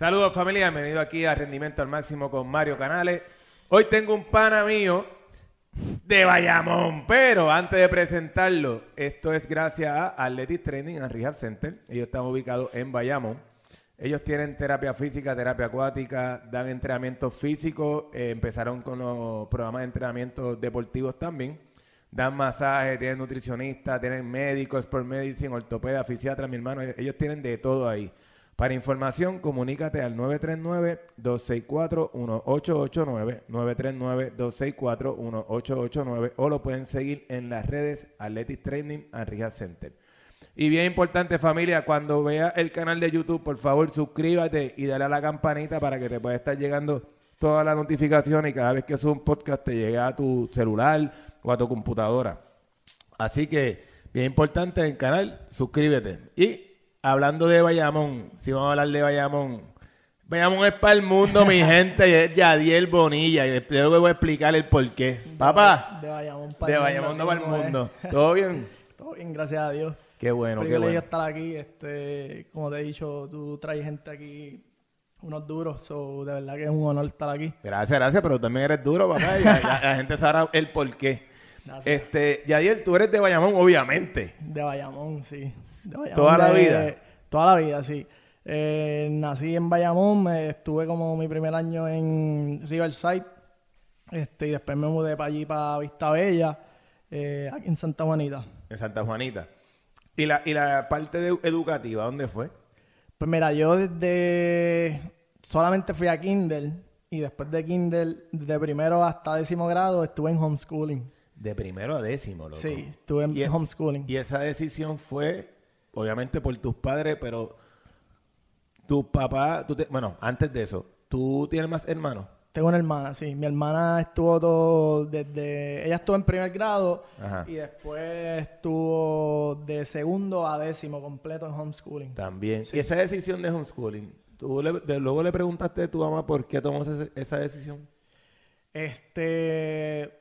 Saludos familia, bienvenido aquí a Rendimiento al Máximo con Mario Canales. Hoy tengo un pana mío de Bayamón, pero antes de presentarlo, esto es gracias a Athletic Training and Rehab Center. Ellos están ubicados en Bayamón. Ellos tienen terapia física, terapia acuática, dan entrenamiento físico, eh, empezaron con los programas de entrenamiento deportivos también. Dan masaje, tienen nutricionistas, tienen médicos, sport medicine, ortopeda, fisiatra, mi hermano. Ellos tienen de todo ahí. Para información, comunícate al 939-264-1889, 939-264-1889 o lo pueden seguir en las redes Athletic Training and Rehab Center. Y bien importante familia, cuando veas el canal de YouTube, por favor suscríbete y dale a la campanita para que te pueda estar llegando toda la notificación y cada vez que subo un podcast te llegue a tu celular o a tu computadora. Así que, bien importante el canal, suscríbete. Y hablando de Bayamón, si vamos a hablar de Bayamón, Bayamón es para el mundo, mi gente, y es Yadiel Bonilla, y después voy a explicar el por qué. Papá, De Bayamón de Bayamón no para el mundo. ¿Todo bien? Todo bien, gracias a Dios. Qué bueno, qué bueno. estar aquí. Este, como te he dicho, tú traes gente aquí, unos duros. So, de verdad que es un honor estar aquí. Gracias, gracias, pero también eres duro, papá, y la, la- la gente sabrá el por qué. Gracias. Este, Yadiel, tú eres de Bayamón, obviamente. De Bayamón, sí. ¿Toda la vida? Toda la vida, sí. Eh, nací en Bayamón, me estuve como mi primer año en Riverside. Este, y después me mudé para allí, para Vista Bella, eh, aquí en Santa Juanita. En Santa Juanita. ¿Y la, y la parte de- educativa, dónde fue? Pues mira, yo desde solamente fui a Kindle y después de Kindle, de primero hasta décimo grado, estuve en homeschooling. De primero a décimo, loco. Sí, estuve en Y- homeschooling. Y esa decisión fue, obviamente, por tus padres, pero tu papá, tú te- bueno, antes de eso, ¿tú tienes más hermanos? Tengo una hermana, sí. Mi hermana estuvo todo desde... Ella estuvo en primer grado Ajá. y después estuvo de segundo a décimo completo en homeschooling. También. Y esa decisión de homeschooling, ¿tú le- de- luego le preguntaste a tu mamá por qué tomó ese- esa decisión? Este,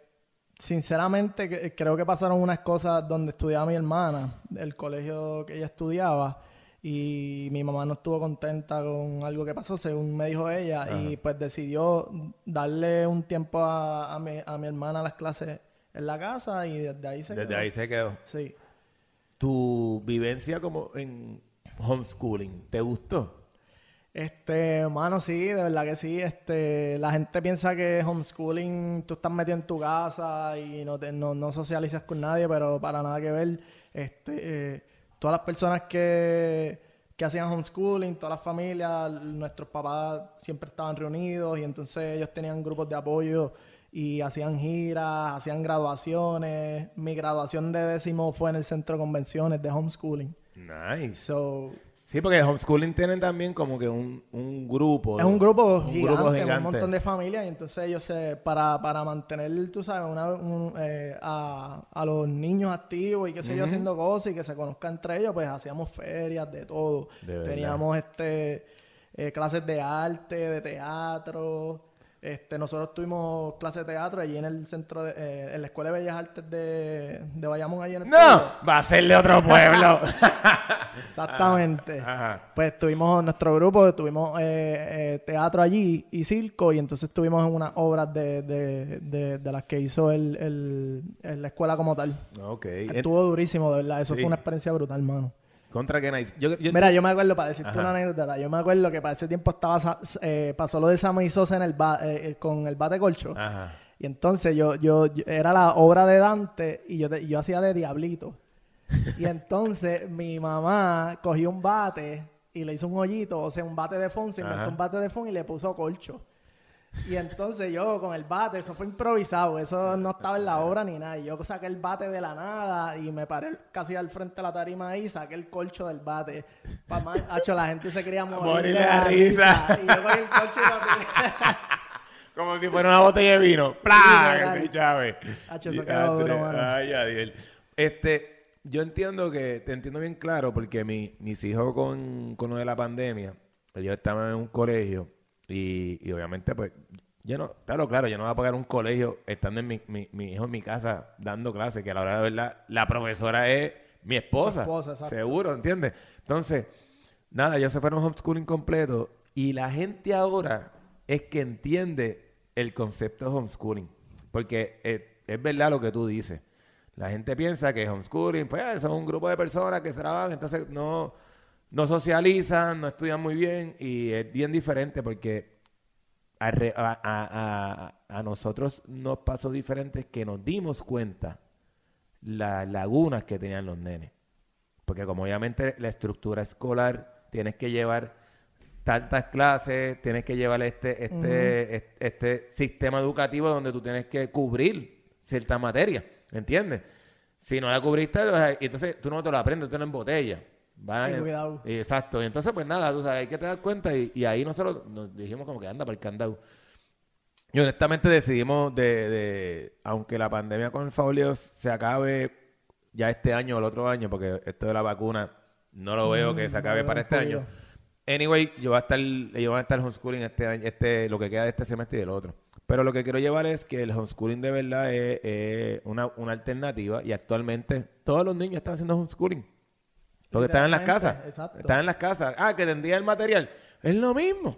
sinceramente, creo que pasaron unas cosas donde estudiaba mi hermana, el colegio que ella estudiaba, y mi mamá no estuvo contenta con algo que pasó, según me dijo ella, y pues decidió darle un tiempo a, a mi, a mi hermana a las clases en la casa y desde ahí se Desde quedó. ahí se quedó. Sí. ¿Tu vivencia como en homeschooling, te gustó? Este, mano, sí, de verdad que sí. Este, la gente piensa que homeschooling tú estás metido en tu casa y no, te- no, no socializas con nadie, pero para nada que ver. Este, eh, todas las personas que, que hacían homeschooling, todas las familias, nuestros papás siempre estaban reunidos y entonces ellos tenían grupos de apoyo y hacían giras, hacían graduaciones. Mi graduación de décimo fue en el centro de convenciones de homeschooling. Nice. So, Sí, porque homeschooling tienen también como que un, un grupo. Es un grupo un gigante, grupo un gigante. montón de familias, y entonces ellos se, para, para mantener, tú sabes, una, un, eh, a, a los niños activos y qué sé yo, haciendo cosas y que se conozcan entre ellos, pues hacíamos ferias de todo. De. Teníamos este eh, clases de arte, de teatro. Este, nosotros tuvimos clases de teatro allí en el centro, de, eh, en la Escuela de Bellas Artes de, de Bayamón, allí en el ¡No! pueblo. Va a ser de otro pueblo. Exactamente. Ajá. Pues tuvimos nuestro grupo, tuvimos eh, eh, teatro allí y circo, y entonces estuvimos en unas obras de, de, de, de las que hizo el, el- el- la escuela como tal. ok. Estuvo durísimo, de verdad. Eso Sí. fue una experiencia brutal, mano. Contra que nice. Yo, yo- Mira, yo me acuerdo, para decirte Ajá. una anécdota, yo me acuerdo que para ese tiempo estaba eh, pasó lo de Sammy Sosa en el ba- eh, eh, con el bate colcho. Ajá. Y entonces yo, yo, yo- era la obra de Dante y yo, yo hacía de diablito. Y entonces mi mamá cogió un bate y le hizo un hoyito, o sea, un bate de fond, se inventó un bate de fond y le puso colcho. Y entonces yo con el bate, eso fue improvisado, eso no estaba en la obra ni nada. Y yo saqué el bate de la nada y me paré casi al frente de la tarima ahí y saqué el colcho del bate. Pa' más, hacho, la gente se quería morir, Morir de la risa. Y yo cogí el colcho y lo tiré. Como si fuera una botella de vino. Hacho, eso quedó duro, mano. Ay, Adiel. Este, yo entiendo que, te entiendo bien claro, porque mi, mis hijos con, con lo de la pandemia, ellos estaban en un colegio y, y obviamente, pues, yo no, claro, claro, yo no voy a pagar un colegio estando en mi, mi, mi hijo en mi casa dando clases, que a la hora de verdad, la profesora es mi esposa. Esposa, seguro, ¿entiendes? Entonces, nada, ellos se fueron homeschooling completo Y la gente ahora es que entiende el concepto de homeschooling. Porque es verdad lo que tú dices. La gente piensa que homeschooling, pues son un grupo de personas que se trabajan, entonces no, no socializan, no estudian muy bien y es bien diferente porque a, a, a, nosotros nos pasó diferente que nos dimos cuenta las lagunas que tenían los nenes. Porque como obviamente la estructura escolar, tienes que llevar tantas clases, tienes que llevar este, este, este, sistema educativo donde tú tienes que cubrir cierta materia, ¿entiendes? Si no la cubriste, entonces tú no te lo aprendes, tú no en botella. Cuidado. Exacto. Y entonces, pues nada, tú sabes, hay que te dar cuenta y, ahí nosotros nos dijimos como que anda para el candado. Y honestamente decidimos de, de aunque la pandemia con el faulio se acabe ya este año o el otro año, porque esto de la vacuna no lo veo que se mm, acabe para este año. Anyway, yo voy a estar, yo voy a estar homeschooling este año, este, lo que queda de este semestre y del otro. Pero lo que quiero llevar es que el homeschooling de verdad es, una, una, alternativa y actualmente todos los niños están haciendo homeschooling. Porque están en las casas. Están en las casas. Ah, que tendría el material. Es lo mismo.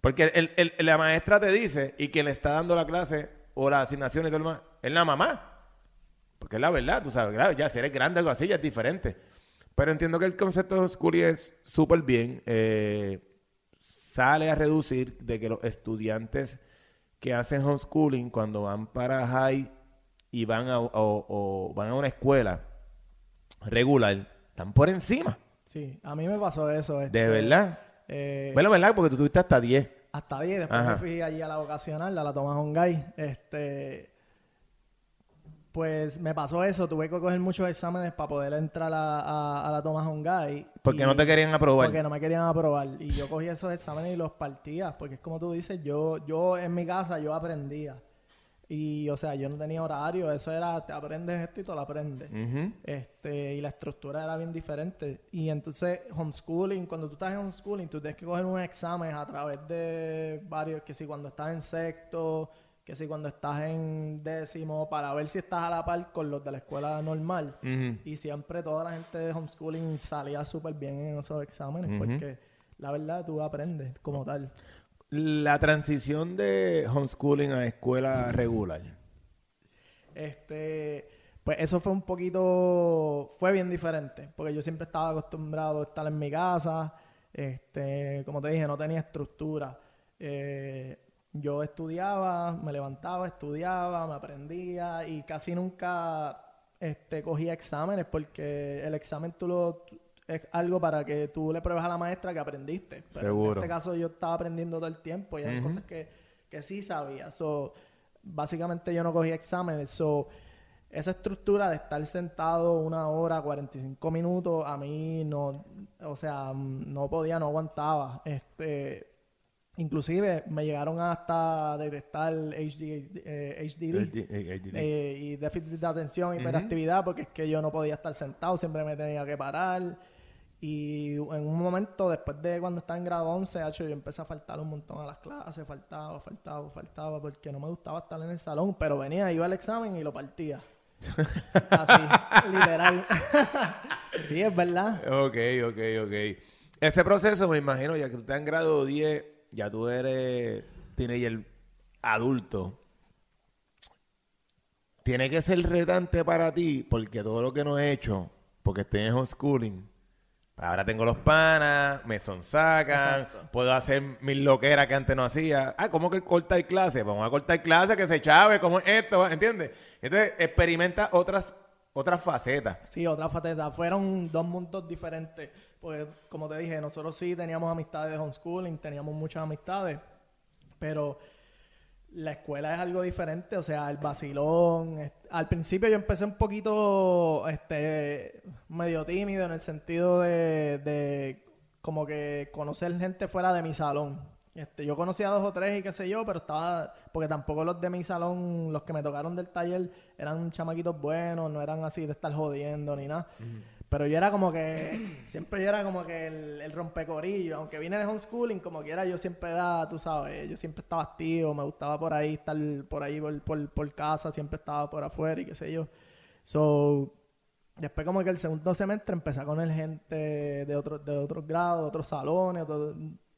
Porque el, la maestra te dice y quien le está dando la clase o la asignación y todo lo demás es la mamá. Porque es la verdad, tú sabes, claro, ya si eres grande o algo así ya es diferente. Pero entiendo que el concepto de homeschooling es súper bien. Eh, sale a reducir de que los estudiantes que hacen homeschooling cuando van para high y van a, o, van a una escuela regular, están por encima. Sí, a mí me pasó eso. Este, ¿De verdad? Eh, bueno, ¿verdad? Porque tú tuviste hasta 10. Hasta 10, después me fui allí a la vocacional, a la Tomás Ongay. Este, pues me pasó eso, tuve que coger muchos exámenes para poder entrar a, la Tomás Ongay. Porque no te querían aprobar. Porque no me querían aprobar. Y yo cogí esos exámenes y los partía, porque es como tú dices, yo, yo en mi casa yo aprendía. Y, o sea, yo no tenía horario, eso era, te aprendes esto y tú lo aprendes. este, y la estructura era bien diferente. Y entonces, homeschooling, cuando tú estás en homeschooling, tú tienes que coger un examen a través de varios, que si cuando estás en sexto, que si cuando estás en décimo, para ver si estás a la par con los de la escuela normal. Y siempre toda la gente de homeschooling salía súper bien en esos exámenes, porque la verdad tú aprendes como tal. La transición de homeschooling a escuela regular. Este, pues eso fue un poquito, fue bien diferente, porque yo siempre estaba acostumbrado a estar en mi casa, este, como te dije, no tenía estructura. Eh, yo estudiaba, me levantaba, estudiaba, me aprendía y casi nunca este, cogía exámenes porque el examen tú lo, es algo para que tú le pruebes a la maestra que aprendiste. Pero Seguro. en este caso yo estaba aprendiendo todo el tiempo y hay cosas que, que sí sabía. So, básicamente yo no cogía exámenes. So, esa estructura de estar sentado una hora, 45 minutos, a mí no, o sea, no podía, no aguantaba. Este, inclusive me llegaron hasta detectar HD, eh, HDD, eh, y déficit de atención, hiperactividad, porque es que yo no podía estar sentado, siempre me tenía que parar. Y en un momento, después de cuando estaba en grado 11, yo empecé a faltar un montón a las clases, faltaba, faltaba, faltaba, porque no me gustaba estar en el salón, pero venía, iba al examen y lo partía. Así, literal. sí, es verdad. Ok, ok, ok. Ese proceso, me imagino, ya que tú estás en grado 10, ya tú eres el adulto. Tiene que ser retante para ti, porque todo lo que no he hecho, porque estoy en homeschooling, Ahora tengo los panas, me sonsacan, puedo hacer mil loqueras que antes no hacía. Ah, ¿cómo que cortar clase? Vamos a cortar clase, que se chave, ¿cómo es esto? ¿Entiendes? Entonces, experimenta otras, otras facetas. Sí, otras facetas. Fueron dos mundos diferentes. Pues, como te dije, nosotros sí teníamos amistades de homeschooling, teníamos muchas amistades, pero la escuela es algo diferente, o sea, el vacilón. Al principio yo empecé un poquito este medio tímido en el sentido de, de como que conocer gente fuera de mi salón. Este, yo conocía dos o tres y qué sé yo, pero estaba, porque tampoco los de mi salón, los que me tocaron del taller, eran chamaquitos buenos, no eran así de estar jodiendo ni nada. Pero yo era como que, siempre yo era como que el, el, rompecorillo, aunque vine de homeschooling, como quiera, yo siempre era, tú sabes, yo siempre estaba activo, me gustaba por ahí estar por ahí por, por, casa, siempre estaba por afuera y qué sé yo. So, después como que el segundo semestre empecé con el gente de otros de otros grados, de otros salones,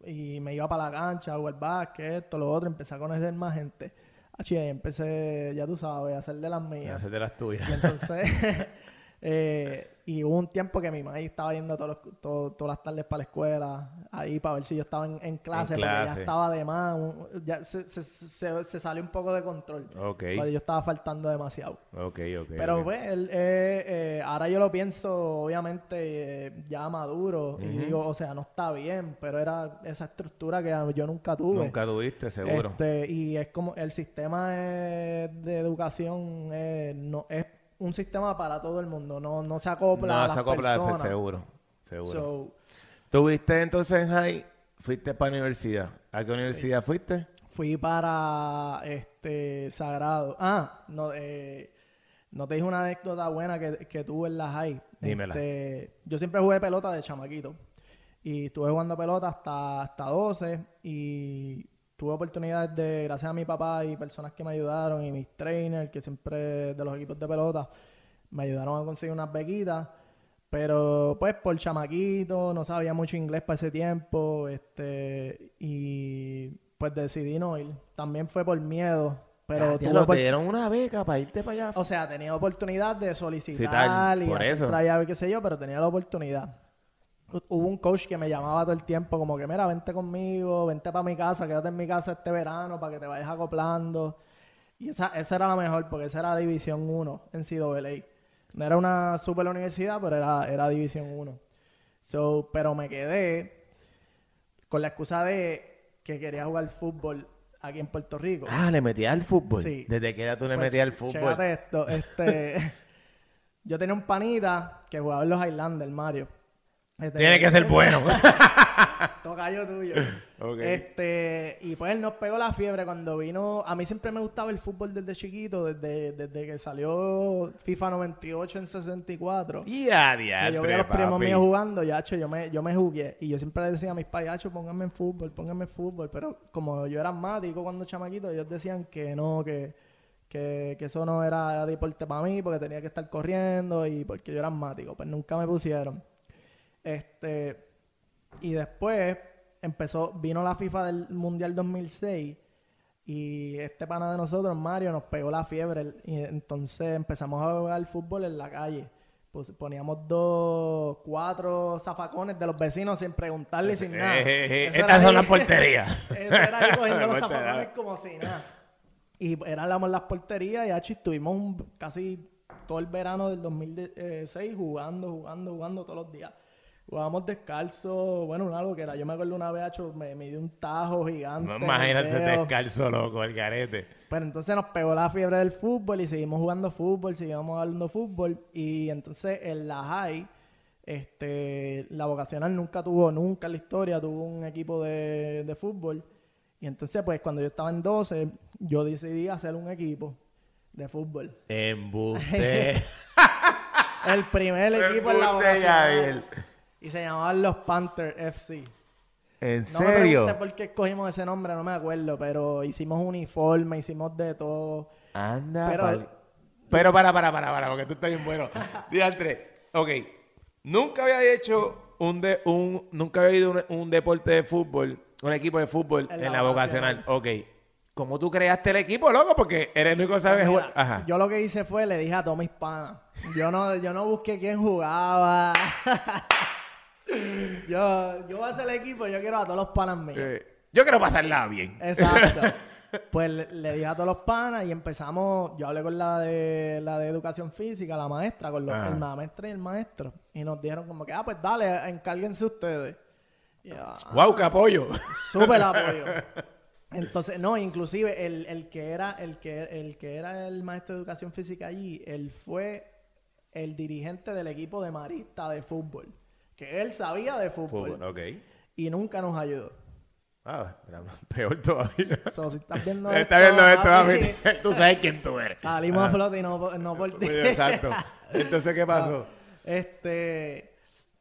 y me iba para la cancha a jugar básquet, esto, lo otro, empecé a conocer más gente. Así empecé, ya tú sabes, a hacer de las mías. A hacer de las tuyas. Y entonces, eh, y hubo un tiempo que mi mamá estaba yendo todos los- todo- todas las tardes para la escuela, ahí para ver si yo estaba en, en clase, porque ya estaba de más, ya se, se, se, se salió un poco de control. Ok. Porque yo estaba faltando demasiado. Ok, ok. Pero ok. pues, él, eh, eh, ahora yo lo pienso, obviamente, eh, ya maduro. Y digo, o sea, no está bien, pero era esa estructura que yo nunca tuve. Nunca tuviste, seguro. Este, y es como el sistema eh, de educación eh, no es un sistema para todo el mundo, no, no se acopla a no, las se acopla, personas. seguro. Seguro. So, ¿Tuviste entonces en high? ¿Fuiste para universidad? ¿A qué universidad fuiste? fui para este Sagrado. Ah, no, eh, no te dije una anécdota buena que, que tuve en la high. Dímela. Este, yo siempre jugué pelota de chamaquito. Y estuve jugando pelota hasta, hasta 12 y tuve oportunidades de, gracias a mi papá y personas que me ayudaron y mis trainers, que siempre de los equipos de pelota, me ayudaron a conseguir unas bequitas. Pero pues por chamaquito, no sabía mucho inglés para ese tiempo, este, y pues decidí no ir. También fue por miedo, pero opor- te dieron una beca para irte para allá. o sea, tenía oportunidad de solicitar Citar, y por hacer eso. tryout y qué sé yo, pero tenía la oportunidad. Hu- Hubo un coach que me llamaba todo el tiempo como que, mira, vente conmigo, vente para mi casa, quédate en mi casa este verano para que te vayas acoplando. Y esa, esa era la mejor, porque esa era División 1 en CAA. No era una super universidad, pero era, era División 1. So, pero me quedé con la excusa de que quería jugar fútbol aquí en Puerto Rico. Ah, le metías al fútbol. Sí. ¿Desde qué edad tú le Pues, metías al fútbol? esto, este, yo tenía un panita que jugaba en los Highlanders, Mario. Este, Tiene que ser bueno. Tocayo tuyo. Ok. Este, y pues él nos pegó la fiebre cuando vino. A mí siempre me gustaba el fútbol desde chiquito, desde, desde que salió FIFA 98 en 64. y a Que diantre, yo veía a los primos papi. míos jugando, ya, yo me, yo me jugué. Y yo siempre le decía a mis payachos, pónganme en fútbol, pónganme en fútbol. Pero como yo era asmático cuando chamaquito, ellos decían que no, que, que, que eso no era deporte para mí, porque tenía que estar corriendo y porque yo era asmático. Pues nunca me pusieron. Este, y después empezó, vino la FIFA del Mundial 2006 y este pana de nosotros, Mario, nos pegó la fiebre y entonces empezamos a jugar fútbol en la calle. Pues poníamos dos, cuatro zafacones de los vecinos sin preguntarle sin nada. Eh, eh, eh, Eso estas son las porterías. Eso era ahí cogiendo los zafacones como si nada. Y éramos las porterías y achi, estuvimos un- casi todo el verano del 2006 jugando, jugando, jugando todos los días. Jugábamos descalzo, bueno, una loquera. Yo me acuerdo una vez, acho, me, me dio un tajo gigante. No, imagínate descalzo, loco, el garete. Pero entonces nos pegó la fiebre del fútbol y seguimos jugando fútbol, seguimos hablando fútbol. Y entonces en la high, este, la vocacional nunca tuvo, nunca en la historia tuvo un equipo de, de fútbol. Y entonces, pues cuando yo estaba en 12, yo decidí hacer un equipo de fútbol. Embuste. El primer equipo en la vocacional. Y se llamaban los Panther FC. ¿En No me serio? preguntes por qué escogimos ese nombre, no me acuerdo, pero hicimos uniforme, hicimos de todo. Anda, Pero- pal- Pero para, para, para, para, porque tú estás bien bueno. Diantre, ok. Nunca había hecho un, de, un nunca había ido un, un deporte de fútbol, un equipo de fútbol en, En la, la vocacional. Ok. ¿Cómo tú creaste el equipo, loco? Porque eres el único que sabe Mira, jugar. Ajá. Yo lo que hice fue, le dije a todos mis panas. Yo no, yo no busqué quién jugaba. yo, yo voy a hacer el equipo, yo quiero a todos los panas míos. Eh, yo quiero pasarla bien. Exacto. Pues le, le dije a todos los panas y empezamos, yo hablé con la de la de educación física, la maestra, con los, Ajá. el maestra y el maestro. Y nos dijeron como que, ah, pues dale, encárguense ustedes. Y "Ah, ¡Wow, qué apoyo! Súper apoyo. Entonces, no, inclusive el, el que era el que el que era el maestro de educación física allí, él fue el dirigente del equipo de marista de fútbol, que él sabía de fútbol Fútbol, ok. y nunca nos ayudó. Ah, era peor todavía. So, si estás viendo esto, papi. Tú sabes quién tú eres. Salimos a flote y no, por- no por ti. Exacto. Entonces, ¿qué pasó? Este,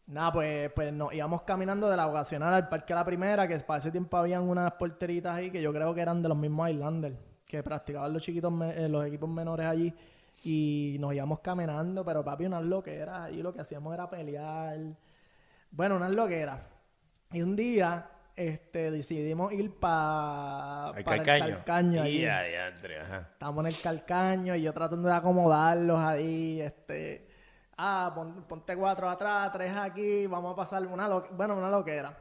nada, pues, pues nos íbamos caminando de la vocacional al Parque La Primera, que para ese tiempo habían unas porteritas ahí que yo creo que eran de los mismos Islanders, que practicaban los chiquitos, eh, los equipos menores allí. Y nos íbamos caminando, pero papi, unas loqueras allí, lo que hacíamos era pelear. Bueno, unas loqueras. Y un día, este, decidimos ir pa, Al para calcaño. el calcaño. allí. Ajá. Estábamos en el calcaño y yo tratando de acomodarlos ahí, este, ah, pon- ponte cuatro atrás, tres aquí, vamos a pasar una, lo- bueno, una loquera.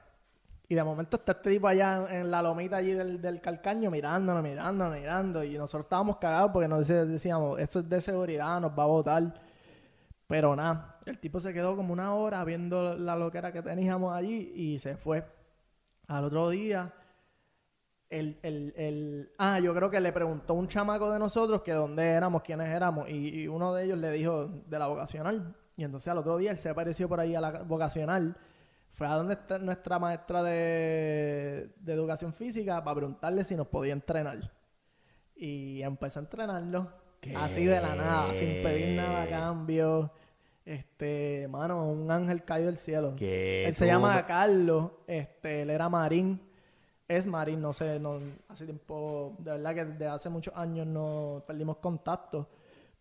Y de momento está este tipo allá en, la lomita allí del, del calcaño mirándonos, mirándonos, mirando. Y nosotros estábamos cagados porque nos decíamos, esto es de seguridad, nos va a votar. Pero nada, el tipo se quedó como una hora viendo la loquera que teníamos allí y se fue. Al otro día, el, el, el... Ah, yo creo que le preguntó un chamaco de nosotros que dónde éramos, quiénes éramos, y, uno de ellos le dijo de la vocacional. Y entonces al otro día él se apareció por ahí a la vocacional. Fue a donde está nuestra maestra de, de educación física para preguntarle si nos podía entrenar. Y empezó a entrenarlo. ¿Qué? Así de la nada, sin pedir nada a cambio. Este, mano, un ángel caído del cielo. Que Él se llama Carlos, este, él era marín, es marín, no sé, no, hace tiempo, de verdad que desde hace muchos años no perdimos contacto,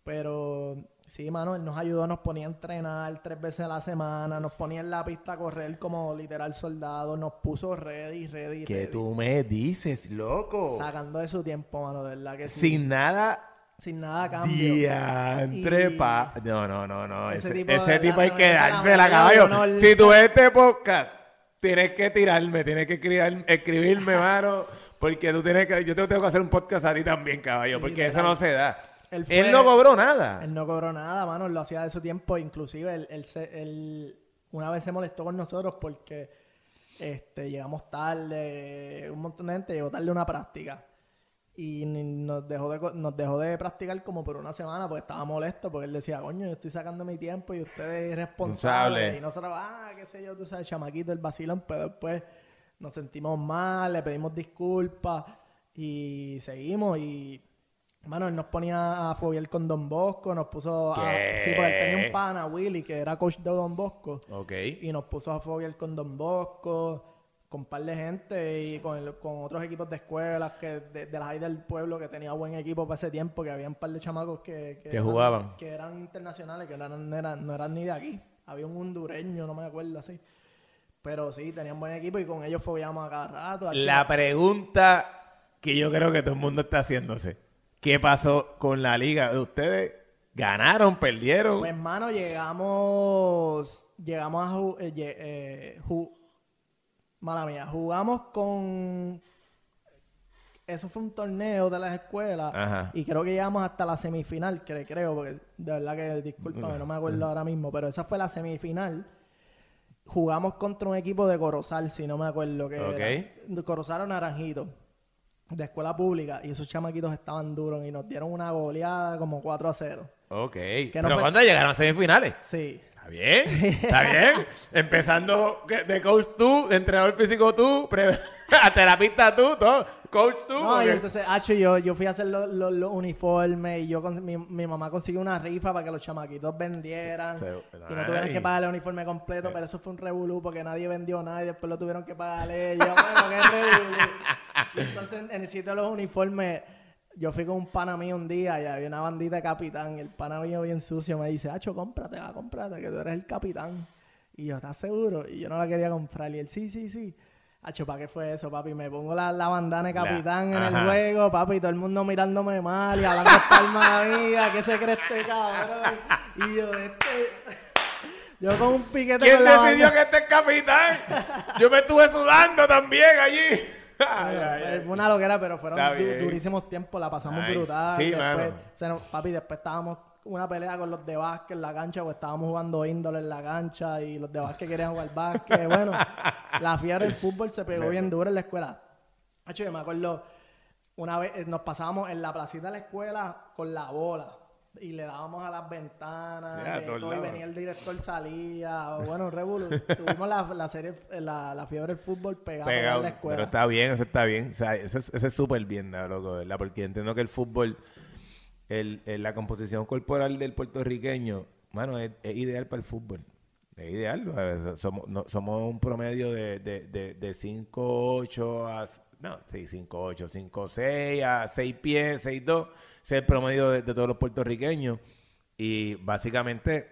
pero sí, mano, él nos ayudó, nos ponía a entrenar tres veces a la semana, nos ponía en la pista a correr como literal soldado, nos puso ready, ready, ¿Qué ready. tú me dices, loco? Sacando de su tiempo, mano, de verdad que sí. Sin nada Sin nada a cambio. Diantre, Y- pa. No, no, no, no. Ese Ese, tipo, ese hay que dársela, caballo. Si tú ves este podcast, tienes que tirarme, tienes que escribir- escribirme, mano. Porque tú tienes que. Yo te tengo que hacer un podcast a ti también, caballo. Porque eso no se da. Él no cobró nada. Él no cobró nada, mano, lo hacía de su tiempo, inclusive él, él él una vez se molestó con nosotros porque este, llegamos tarde, un montón de gente llegó tarde a una práctica y nos dejó, de, nos dejó de practicar como por una semana porque estaba molesto porque él decía, coño, yo estoy sacando mi tiempo y ustedes irresponsables Responsable. y nosotros, ah, qué sé yo, tú sabes, chamaquito, el vacilón, pero después nos sentimos mal, le pedimos disculpas y seguimos y... Mano, él nos ponía a fobiar con Don Bosco, nos puso. Sí, porque él tenía un pana, Willy, que era coach de Don Bosco. Ok. Y nos puso a fobiar con Don Bosco, con un par de gente y con, el- con otros equipos de escuelas que de, de las hay del pueblo que tenía buen equipo para ese tiempo, que había un par de chamacos que, Que eran- jugaban. que eran internacionales, que no eran, eran, no eran ni de aquí. Había un hondureño, no me acuerdo así. Pero sí, tenían buen equipo y con ellos fobiábamos a cada rato. La pregunta que yo creo que todo el mundo está haciéndose. ¿Qué pasó con la liga de ustedes? ¿Ganaron? ¿Perdieron? Pues, mano, llegamos. Llegamos a. eh, eh, mala mía, jugamos con. Eso fue un torneo de las escuelas. Ajá. Y creo que llegamos hasta la semifinal, que creo, porque de verdad que, discúlpame, no me acuerdo ahora mismo, pero esa fue la semifinal. Jugamos contra un equipo de Corozal, si no me acuerdo que Ok. era. De Corozal o Naranjito, de escuela pública, y esos chamaquitos estaban duros y nos dieron una goleada como 4 a 0. Ok. no ¿Pero fue- cuándo llegaron a semifinales? Sí, Está bien, está bien. Empezando de coach tú, de entrenador físico tú, a terapista tú, todo. Coach tú. No, y entonces, Hacho, yo, yo fui a hacer los, los- los uniformes y yo con- mi, mi mamá consiguió una rifa para que los chamaquitos vendieran Se- y no tuvieran Ay. que pagar el uniforme completo, pero eso fue un revolú porque nadie vendió nada y después lo tuvieron que pagar ellos. Bueno, qué revolú. Y entonces, en el sitio de los uniformes, yo fui con un pana mío un día y había una bandita de capitán y el pana mío bien sucio me dice, Hacho, cómpratela, cómprate, que tú eres el capitán. Y yo, ¿estás seguro? Y yo no la quería comprar. Y él, sí, sí, sí. Hacho, ¿para qué fue eso, papi? Me pongo la, la bandana de La- capitán en el juego, papi, todo el mundo mirándome mal y hablando palma mía, ¿qué se cree este cabrón? Y yo, este... Yo con un piquete ¿Quién con la decidió bandana- que este es capitán? Yo me estuve sudando también allí. Ay, Bueno, ay, ay. Fue una loquera, pero fueron du- durísimos tiempos, la pasamos brutal. sí, después, mano. se nos- papi, después estábamos una pelea con los de básquet en la cancha, pues estábamos jugando índole en la cancha y los de básquet querían jugar básquet. Bueno, la fiebre del fútbol se pegó bien duro en la escuela. Hacho, yo me acuerdo, una vez eh, nos pasábamos en la placita de la escuela con la bola y le dábamos a las ventanas de todo, y venía el director salía bueno Revolu tuvimos la, la serie la, la fiebre del fútbol pegada Pegado, en la escuela pero está bien, eso está bien. O sea, eso es eso es súper bien, ¿no, loco, ¿verdad? Porque entiendo que el fútbol, el, el- la composición corporal del puertorriqueño, mano, es, es ideal para el fútbol. Es ideal. Somos, no- somos un promedio de, de, de, de 5'8 a... No, sí, 5'8, 5'6 a 6 pies, 6'2. Ese es el promedio de, de todos los puertorriqueños. Y básicamente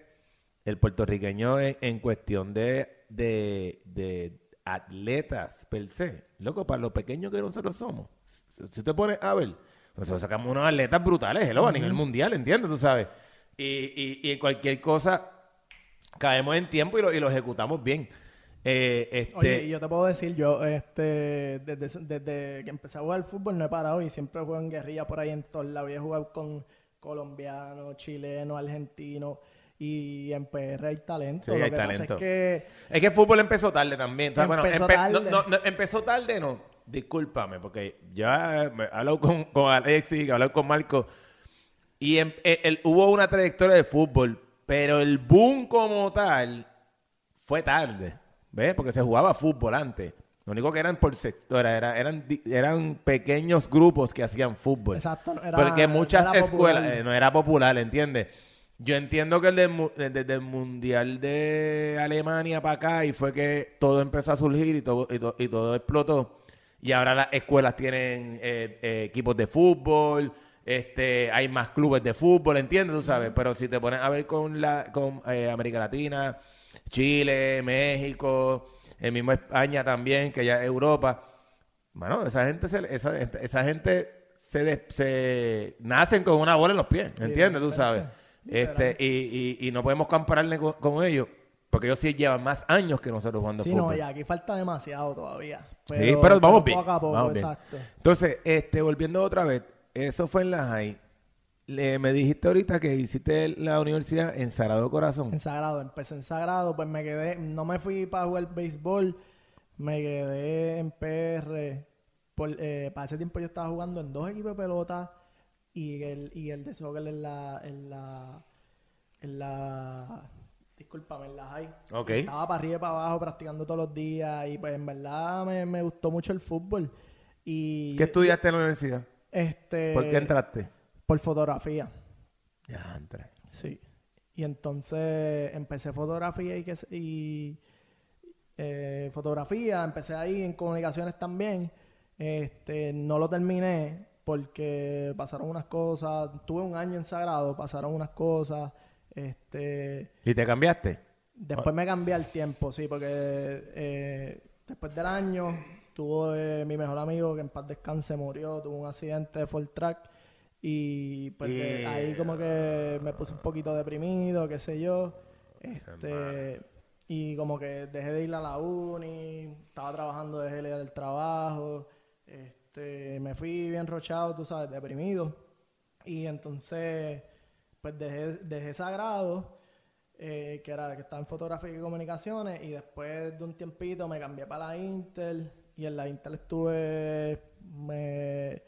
el puertorriqueño en, en cuestión de, de, de atletas per se, loco, para lo pequeño que nosotros somos, si si te pones a ver, nosotros sacamos unos atletas brutales, hello, a nivel mundial, ¿entiendes? Tú sabes. Y, y, y en cualquier cosa caemos en tiempo y lo, y lo ejecutamos bien. Eh, este, Oye, y yo te puedo decir, yo este, desde, desde que empecé a jugar al fútbol no he parado y siempre juego en guerrilla por ahí en todos lados. He jugado con colombianos, chilenos, argentinos y en PR hay talento. Sí, Lo hay que pasa talento. es que Es que el fútbol empezó tarde también. Entonces, bueno, Empezó empe- tarde. No, no, no, empezó tarde, no. Discúlpame, porque ya he hablado con, con Alexis, he hablado con Marco. Y em- eh, el- hubo una trayectoria de fútbol, pero el boom como tal fue tarde. ¿Ves? Porque se jugaba fútbol antes. Lo único que eran por sector, era, eran, eran pequeños grupos que hacían fútbol. Exacto, no era- Porque muchas era escuelas eh, no era popular, ¿entiendes? Yo entiendo que el eh, desde el Mundial de Alemania para acá y fue que todo empezó a surgir y todo, y, to- y todo explotó. Y ahora las escuelas tienen eh, eh, equipos de fútbol, este, hay más clubes de fútbol, ¿entiendes? Tú sabes, pero si te pones a ver con, la, con América Latina, Chile, México, el mismo España también, que ya es Europa, bueno, esa gente, se, esa, esa gente se, des- se nacen con una bola en los pies, ¿entiendes? Tú sabes. Este, y, y, y no podemos compararle con, con ellos, porque ellos sí llevan más años que nosotros jugando Sí, fútbol. no, y aquí falta demasiado todavía. sí, pero vamos bien. Poco a poco, vamos bien. Entonces, este, volviendo otra vez, eso fue en la high. Le, me dijiste ahorita que hiciste la universidad en Sagrado Corazón. En Sagrado, empecé en Sagrado, pues me quedé, no me fui para jugar béisbol, me quedé en PR. Por, eh, para ese tiempo yo estaba jugando en dos equipos de pelota y el, y el de soccer en la, en la, en la, discúlpame, en la high. Ok. Estaba para arriba y para abajo practicando todos los días y pues en verdad me, me gustó mucho el fútbol. Y ¿Qué estudiaste en la universidad? Este, ¿Por qué entraste? Por fotografía. Ya, entré. Sí. Y entonces empecé fotografía y, que, y eh, fotografía, empecé ahí en comunicaciones también. Este, no lo terminé porque pasaron unas cosas, tuve un año en Sagrado, pasaron unas cosas, este, ¿Y te cambiaste? después me cambié al tiempo, sí, porque eh, después del año tuve mi mejor amigo que en paz descanse murió, tuvo un accidente de full track y pues de- ahí como que me puse un poquito deprimido, qué sé yo. Este, y como que dejé de ir a la uni, estaba trabajando, dejé de ir al trabajo, este, me fui bien rochado, tú sabes, deprimido. Y entonces, pues dejé, dejé Sagrado, eh, que era que estaba en fotografía y comunicaciones, y después de un tiempito me cambié para la Intel, y en la Intel estuve, me,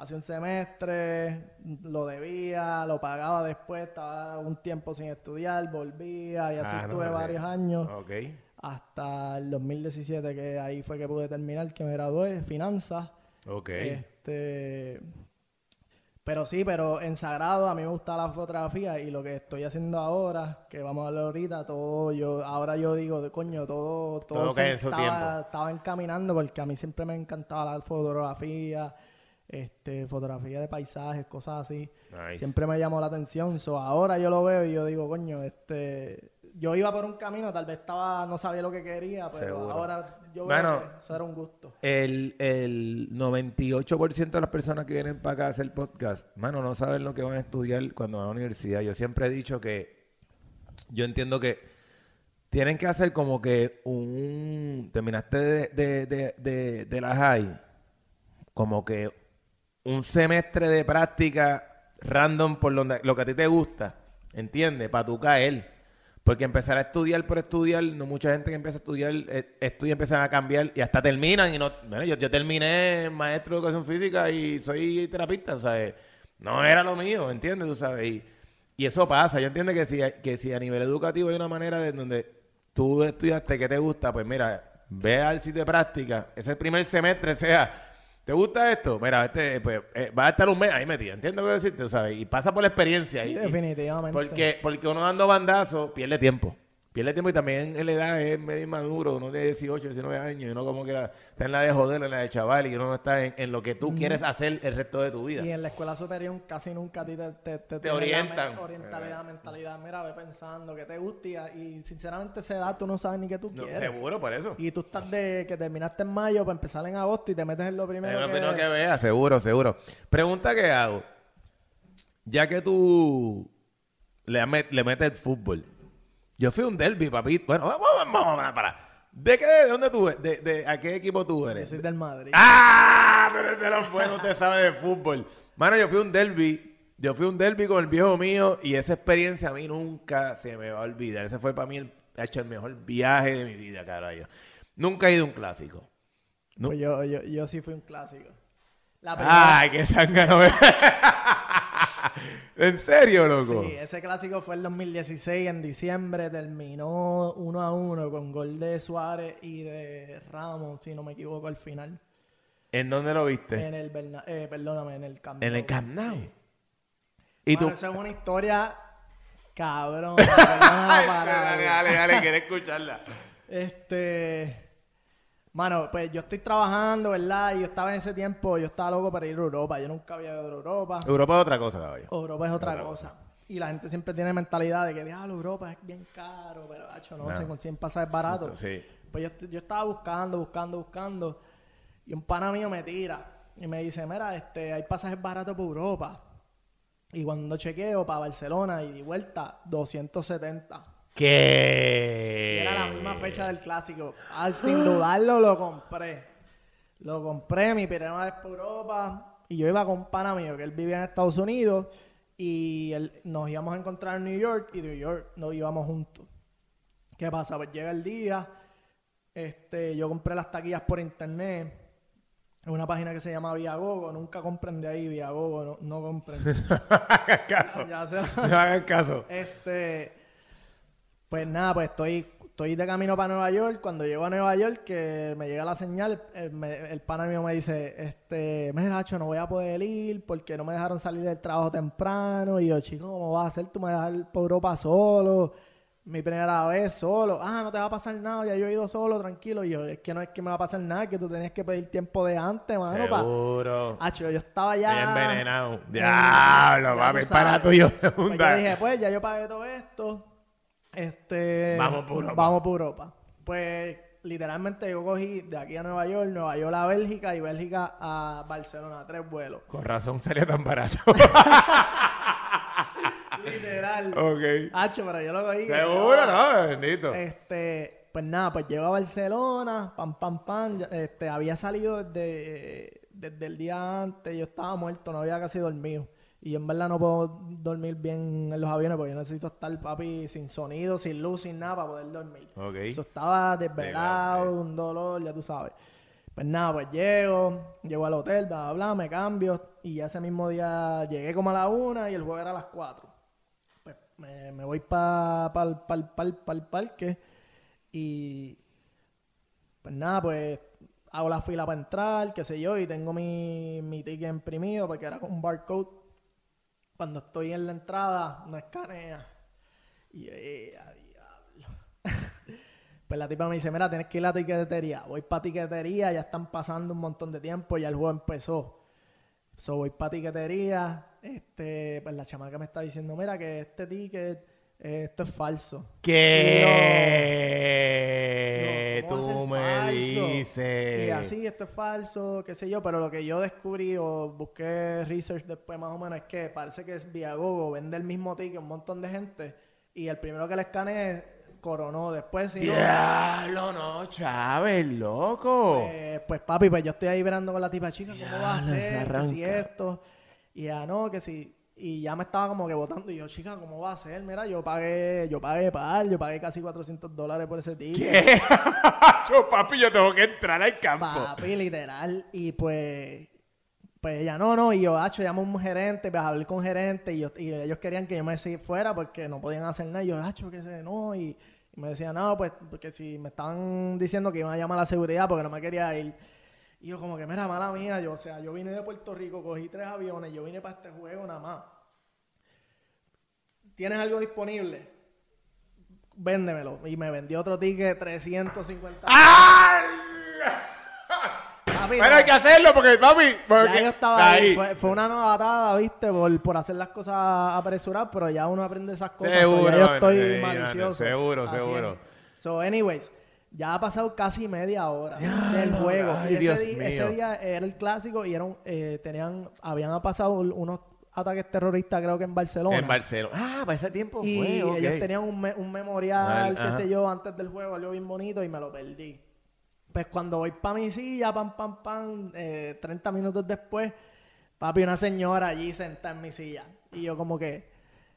hace un semestre, lo debía, lo pagaba después, estaba un tiempo sin estudiar, volvía, y así Ah, estuve varios años Ok. hasta el 2017, que ahí fue que pude terminar, que me gradué, finanzas. Ok. Este, pero sí, pero en Sagrado a mí me gusta la fotografía y lo que estoy haciendo ahora, que vamos a hablar ahorita, todo yo, ahora yo digo, coño, todo, todo, Todo se estaba, estaba encaminando porque a mí siempre me encantaba la fotografía, este, fotografía de paisajes, cosas así. Nice. Siempre me llamó la atención. So, ahora yo lo veo y yo digo, coño, este, yo iba por un camino, tal vez estaba, no sabía lo que quería, pero Seguro. ahora yo Bueno, veo que eso era un gusto. El, el 98% de las personas que vienen para acá a hacer podcast, mano, no saben lo que van a estudiar cuando van a la universidad. Yo siempre he dicho que yo entiendo que tienen que hacer como que un... Terminaste de, de, de, de, de la high, como que un semestre de práctica random por donde, lo que a ti te gusta, ¿entiendes? Para tú caer. Porque empezar a estudiar por estudiar, no mucha gente que empieza a estudiar, eh, estudia, empiezan a cambiar y hasta terminan y no... Bueno, yo, yo terminé maestro de educación física y soy terapista, o sea, eh, no era lo mío, ¿entiendes? Tú sabes, y, y eso pasa. Yo entiendo que si, que si a nivel educativo hay una manera de donde tú estudiaste que te gusta, pues mira, ve al sitio de práctica, ese primer semestre sea... ¿Te gusta esto? Mira, este, pues, eh, va a estar un mes ahí metido, entiendo qué decirte, ¿sabes? Y pasa por la experiencia. Sí, y- definitivamente. porque, porque uno dando bandazos pierde tiempo. Pierde tiempo y también en la edad es medio inmaduro, uno de 18, 19 años, y uno como que está en la de joder, en la de chaval, y uno no está en, en lo que tú quieres hacer el resto de tu vida. Y en la escuela superior casi nunca a ti te, te, te, Te orientan. La, orientan la mentalidad, mira, ve pensando que te gusta y, y sinceramente esa edad tú no sabes ni qué tú No, quieres. seguro, por eso. Y tú estás de que terminaste en mayo para empezar en agosto y te metes en lo Es primero lo que... primero que veas, seguro, seguro. Pregunta que hago. Ya que tú le, met- le metes el fútbol. Yo fui un derby, papito. Bueno, vamos, vamos, vamos, para. ¿De qué? ¿De dónde tú eres? ¿De, de, a qué equipo tú Yo eres? soy del Madrid. ¡Ah! Tú eres de los buenos, usted sabe de fútbol. Mano, yo fui un derby. Yo fui un derby con el viejo mío y esa experiencia a mí nunca se me va a olvidar. Ese fue para mí el, ha hecho el mejor viaje de mi vida, carajo. Nunca he ido a un clásico. no. Pues yo, yo, yo sí fui un clásico. La primera, Ay, qué zángano. ¿En serio, loco? Sí, ese clásico fue el 2016 en diciembre, terminó 1 a 1 con gol de Suárez y de Ramos, si no me equivoco, al final. ¿En dónde lo viste? En el Berna- eh, perdóname, en el Camp En el Nou. Camp Nou. Sí. ¿Y Bueno, tú? esa es una historia cabrón. palabra. dale, dale, dale, quiero escucharla. Este. Mano, pues yo estoy trabajando, ¿verdad? Y yo estaba en ese tiempo, yo estaba loco para ir a Europa. Yo nunca había ido a Europa. Europa es otra cosa, caballo. Europa es otra Otra cosa. Y la gente siempre tiene mentalidad de que, diablo, Europa es bien caro, pero, hacho, no, No. sé, con 100 pasajes baratos. Sí. Pues yo, yo estaba buscando, buscando, buscando. Y un pana mío me tira y me dice, mira, este, hay pasajes baratos para Europa. Y cuando chequeo para Barcelona y de vuelta, 270. ¿Qué? Y Era la misma fecha del clásico. Al sin dudarlo lo compré. Lo compré, mi primera vez por Europa. Y yo iba con un pana mío que él vivía en Estados Unidos. Y él- nos íbamos a encontrar en New York. Y de New York nos íbamos juntos. ¿Qué pasa? Pues llega el día. Este, yo compré las taquillas por internet. En una página que se llama Viagogo. Nunca compren de ahí, Viagogo. No, no compren. No hagan caso. ya se No hagan caso. este, pues nada, pues estoy, estoy de camino para Nueva York. Cuando llego a Nueva York, que me llega la señal, el, me- el pana mío me dice, este, mira, Hacho, no voy a poder ir porque no me dejaron salir del trabajo temprano. Y yo, chico, ¿cómo vas a hacer? Tú me vas a dejar por Europa solo. Mi primera vez solo. Ah, no te va a pasar nada, ya yo he ido solo, tranquilo. Y yo, es que no es que me va a pasar nada, es que tú tenías que pedir tiempo de antes, mano. pa- Seguro. Hacho, yo estaba ya... Envenenado. en- Diablo, papi, para tuyo. Pues yo dije, pues ya yo pagué todo esto. Este. Vamos por Europa. Vamos por Europa. Pues literalmente yo cogí de aquí a Nueva York, Nueva York a Bélgica y Bélgica a Barcelona, tres vuelos. Con razón sería tan barato. Literal. ok. Hacho, pero yo lo cogí. Seguro, ¿no? Bendito. Este, pues nada, pues llego a Barcelona, pam, pam, pam. Este, había salido desde, desde el día antes, yo estaba muerto, no había casi dormido. Y en verdad no puedo dormir bien en los aviones porque yo necesito estar, papi, sin sonido, sin luz, sin nada para poder dormir. Eso estaba Legal, desvelado, un dolor, ya tú sabes. Pues nada, pues llego, llego al hotel, bla, bla, bla, me cambio. Y ya ese mismo día llegué como a la una y el juego era a las cuatro. Pues me, me voy para pa, pa, pa- pa el parque y pues nada, pues hago la fila para entrar, qué sé yo, y tengo mi, mi ticket imprimido porque era con un barcode. Cuando estoy en la entrada, no escanea. Y yo, "Eh, diablo. pues la tipa me dice, mira, tienes que ir a la tiquetería. Voy para tiquetería, ya están pasando un montón de tiempo, ya el juego empezó. So, voy para tiquetería, este, pues la chamaca me está diciendo, mira que este ticket, eh, esto es falso. ¿Qué? No, ¿cómo Tú me falso? dices. Y así, esto es falso, qué sé yo, pero lo que yo descubrí o busqué research después más o menos es que parece que es Viagogo, vende el mismo ticket a un montón de gente y el primero que le escanee coronó, después si Diablo, no, Chávez, loco. eh, pues papi, pues yo estoy ahí esperando con la tipa chica, ¿cómo va a ser? Si esto, y ya no, que si, y ya me estaba como que votando, y yo, chica, ¿cómo va a ser? Mira, yo pagué, yo pagué par, yo pagué casi 400 dólares por ese ticket. ¿Qué? Yo, papi, yo tengo que entrar al campo. Papi, literal. Y pues, pues ella no, no. Y yo, hacho, llamo a un gerente, pues hablé con gerente. Y, yo- y ellos querían que yo me fuera porque no podían hacer nada. Y yo, hacho, que sé, no. Y, y me decían, no, pues, porque si me estaban diciendo que iban a llamar a la seguridad porque no me quería ir. Y yo, como que, mira, mala mía. Yo, o sea, yo vine de Puerto Rico, cogí tres aviones, yo vine para este juego nada más. ¿Tienes algo disponible? véndemelo. Y me vendió otro ticket 350. ¡Ah! Papi, Pero hay que hacerlo porque, papi. Porque... ya yo estaba ahí. Fue, fue una novatada, viste, por, por hacer las cosas apresuradas, pero ya uno aprende esas cosas. Seguro, yo estoy sí, malicioso. seguro, seguro. So, anyways, ya ha pasado casi media hora del juego. ay, y ese, Dios di- ese día era el clásico y eran, eh, tenían, habían pasado unos ataques terroristas, creo que en Barcelona. En Barcelona. Ah, para ese tiempo Y fue. ok. ellos tenían un, me- un memorial, qué sé yo, antes del juego, algo bien bonito y me lo perdí. Pues cuando voy para mi silla, pam, pam, pam, eh, 30 minutos después, papi, una señora allí sentada en mi silla. Y yo como que,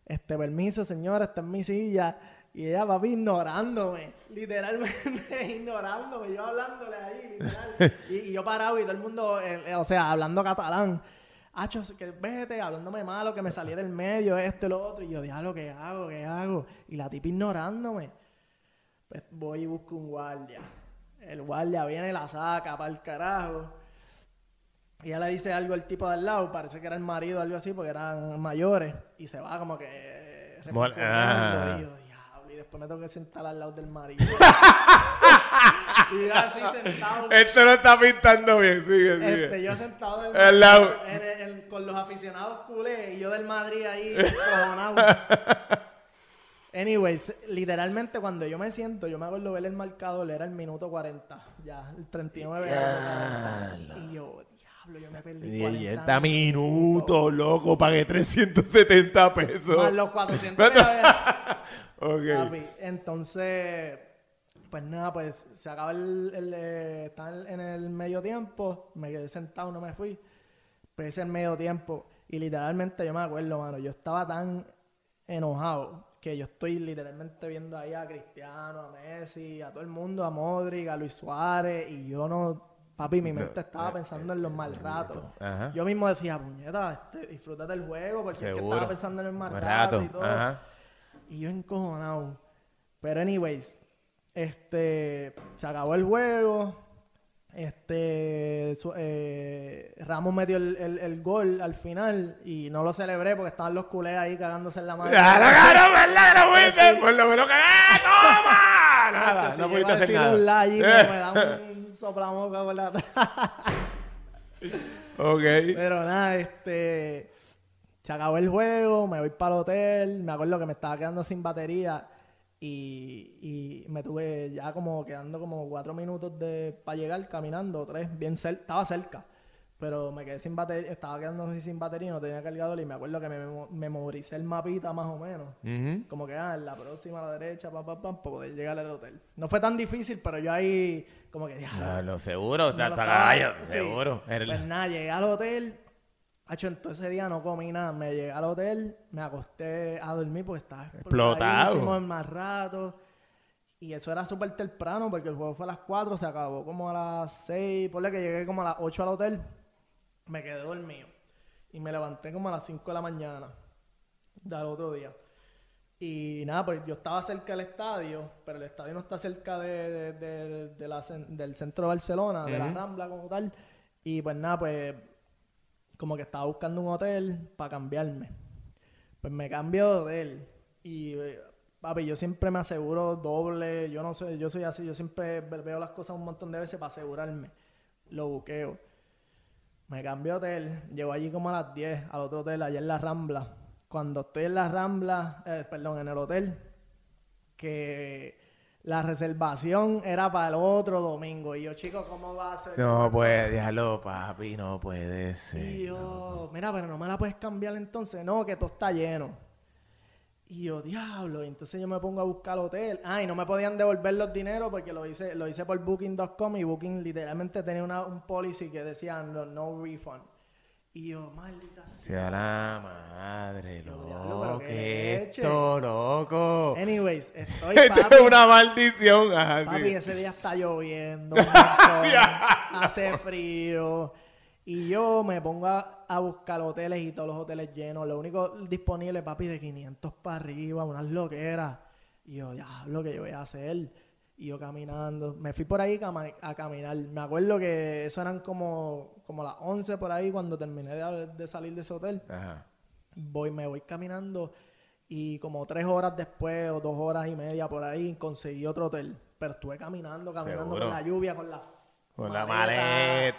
este, permiso, señora, está en mi silla. Y ella, papi, ignorándome, literalmente ignorándome, yo hablándole ahí, literal. y, y yo parado y todo el mundo, eh, eh, o sea, hablando catalán. Hacho, que vete, hablándome malo, que me saliera el medio, esto y lo otro. Y yo, diablo, ¿qué hago? ¿Qué hago? Y la tipa ignorándome. Pues voy y busco un guardia. El guardia viene y la saca para el carajo. Y ella le dice algo al tipo de al lado, parece que era el marido o algo así, porque eran mayores. Y se va como que eh, Mol- refunfuñando. ah. Y yo, después me tengo que sentar al lado del marido. y yo así sentado. Esto no está pintando bien. Sigue, sigue. Este, yo sentado en- Al lado. en- en- con los aficionados culés y yo del Madrid ahí cojonado. Anyways, literalmente cuando yo me siento, yo me acuerdo ver el marcador, era el minuto 40, ya, el 39 era el 40. Y yo, diablo, yo me perdí 40 40 minutos, loco. Pagué 370 pesos. Más los 400 que había. Ok. Papi, entonces, pues nada, pues se acaba el, el, eh, está en el medio tiempo, me quedé sentado, no me fui, ese es el medio tiempo, y literalmente yo me acuerdo, mano, yo estaba tan enojado que yo estoy literalmente viendo ahí a Cristiano, a Messi, a todo el mundo, a Modric, a Luis Suárez, y yo no, papi, mi mente estaba pensando en los mal ratos. Yo mismo decía, puñeta, este, disfrútate del juego, porque es que estaba pensando en el mal rato. y todo. Ajá. Y yo encojonado. Pero anyways, este, se acabó el juego. Este, su- eh, Ramos metió el, el- el gol al final y no lo celebré porque estaban los culés ahí cagándose en la madre. ¡Ya lo ganó, verdad! ¡No Sí. fuiste! ¡Por lo menos que ¡Ah, toma! Nada, no pudiste hacer nada. un allí, Eh. me, da un soplamoca por la. Ok. Pero nada, este. Se acabó el juego, me voy para el hotel. Me acuerdo que me estaba quedando sin batería. Y, y me tuve ya como quedando como cuatro minutos de para llegar caminando, tres, bien cerca, estaba cerca. Pero me quedé sin batería, estaba quedando así sin batería, no tenía cargador y me acuerdo que me memo- memoricé el mapita más o menos. Como que ah, en la próxima a la derecha, pam, pam, pam, para poder llegar al hotel. No fue tan difícil, pero yo ahí como que ya. No, no, seguro. Está, lo está sí. Seguro. El- Pues nada, llegué al hotel. Hacho, entonces ese día no comí nada. Me llegué al hotel, me acosté a dormir porque estaba Explotado. en más rato. Y eso era súper temprano porque el juego fue a las 4, se acabó como a las 6. Ponle que llegué como a las 8 al hotel. Me quedé dormido. Y me levanté como a las 5 de la mañana del otro día. Y nada, pues yo estaba cerca del estadio, pero el estadio no está cerca de, de- de- la del centro de Barcelona, de la. Rambla como tal. Y pues nada, pues como que estaba buscando un hotel para cambiarme. Pues me cambio de hotel. Y eh, papi, yo siempre me aseguro doble. Yo no sé, yo soy así, yo siempre ve- veo las cosas un montón de veces para asegurarme. Lo buqueo. Me cambio de hotel, llego allí como a las 10 al otro hotel, allá en la Rambla. Cuando estoy en la Rambla, eh, perdón, en el hotel, que la reservación era para el otro domingo. Y yo, chicos, ¿cómo va a ser? No puede, déjalo, papi, no puede Y ser. yo, mira, pero no me la puedes cambiar entonces. No, que todo está lleno. Y yo, diablo, y entonces yo me pongo a buscar hotel. Ah, y no me podían devolver los dineros porque lo hice, lo hice por Booking.com y Booking literalmente tenía una, un policy que decía no, no refund. Y yo, maldita sea. Sea la madre, Diablo, loco. pero ¿Qué esto, loco? Anyways, estoy Esto papi, es una maldición. Ajá, papi, sí. ese día está lloviendo, montón, hace frío. Y yo me pongo a, a buscar hoteles y todos los hoteles llenos. Lo único disponible, papi, de 500 para arriba, unas loqueras. Y yo, ya, lo que yo voy a hacer. Y yo caminando. Me fui por ahí a caminar. Me acuerdo que eso eran como, como las 11 por ahí cuando terminé de, de salir de ese hotel Ajá. voy, me voy caminando Y como tres horas después o dos horas y media por ahí conseguí otro hotel. Pero estuve caminando, caminando Seguro. con la lluvia, con la, Con la maleta, maleta.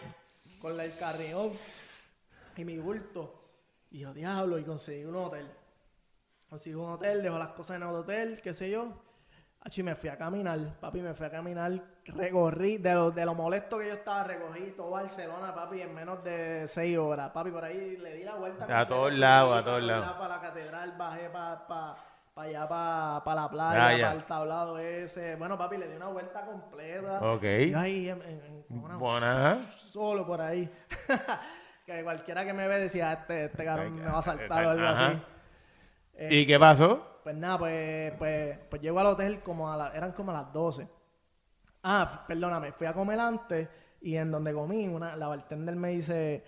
con la- el carrión y mi bulto. Y yo, diablo, y conseguí un hotel. Conseguí un hotel, dejo las cosas en el hotel, qué sé yo. Achi, me fui a caminar, papi, me fui a caminar, recorrí, de lo, de lo molesto que yo estaba, recogí todo Barcelona, papi, en menos de seis horas. Papi, por ahí le di la vuelta. A todos lados, a pa' todos lados. Para la catedral, bajé para pa, pa allá, para la playa, Playa. para el tablado ese. Bueno, papi, le di una vuelta completa. Ok. Y ahí, en, en- en- con una- Buena. solo por ahí. que cualquiera que me ve decía, este, este me va a saltar o Ajá. algo así. Eh, ¿Y qué pasó? Pues nada, pues, pues, pues llego al hotel como a la- eran como a las 12. Ah, perdóname, fui a comer antes y en donde comí, una, la bartender me dice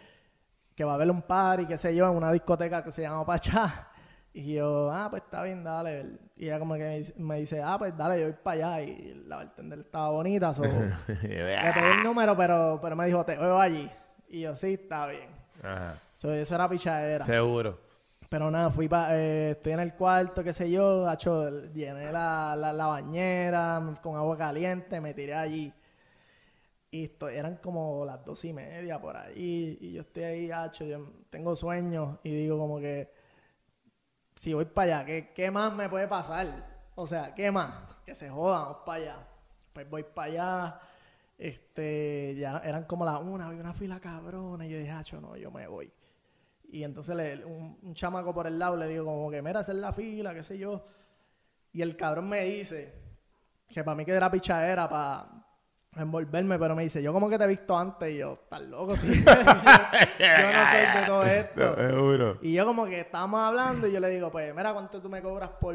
que va a haber un party, qué sé yo, en una discoteca que se llama Pachá. Y yo, ah, pues está bien, dale. Y ella como que me dice, me dice, ah, pues dale, yo voy para allá. Y la bartender estaba bonita, so, le pedí el número, pero, pero me dijo, te veo allí. Y yo, sí, está bien. Ajá. So, eso era pichadera. Seguro. Pero nada, fui pa, eh, estoy en el cuarto, qué sé yo, hacho, llené la, la, la bañera con agua caliente, me tiré allí. Y esto- eran como las dos y media por ahí. Y yo estoy ahí, hacho, yo tengo sueños y digo como que si voy para allá, ¿qué, ¿qué más me puede pasar? O sea, ¿qué más? Que se jodan, vamos para allá. Pues voy para allá. Este, ya eran como las una, había una fila cabrona. Y yo dije, hacho, no, yo me voy. Y entonces le- un, un chamaco por el lado le digo como que, mira, es la fila, qué sé yo. Y el cabrón me dice que para mí que era pichadera para envolverme, pero me dice, yo como que te he visto antes. Y yo, estás loco, sí. yo, yo no soy de todo esto. Y yo como que estábamos hablando y yo le digo, pues, mira, ¿cuánto tú me cobras por,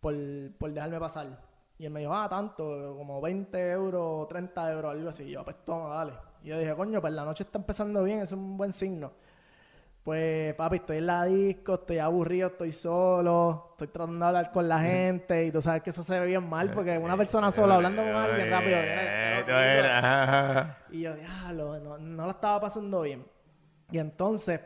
por, por dejarme pasar? Y él me dijo, ah, tanto, como 20 euros, 30 euros, algo así. Y yo, pues toma, dale. Y yo dije, coño, pues la noche está empezando bien, es un buen signo. Pues, papi, estoy en la disco, estoy aburrido, estoy solo, estoy tratando de hablar con la gente y tú sabes que eso se ve bien mal porque una persona sola hablando con alguien rápido. lo. Y yo, diablo, no, no la estaba pasando bien. Y entonces,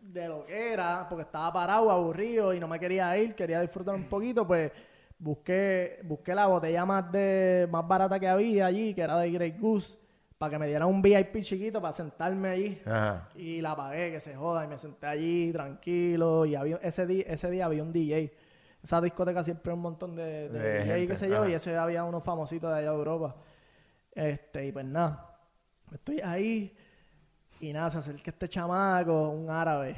de lo que era, porque estaba parado, aburrido y no me quería ir, quería disfrutar un poquito, pues busqué, busqué la botella más de más barata que había allí, que era de Grey Goose, para que me dieran un VIP chiquito para sentarme allí. Ajá. Y la pagué, que se joda, y me senté allí tranquilo. Y había, ese, día, ese día había un DJ. Esa discoteca siempre un montón de, de De DJ, qué sé yo, ajá. y ese día había unos famositos de allá de Europa. Este, y pues nada, estoy ahí, y nada, se acerca este chamaco, un árabe,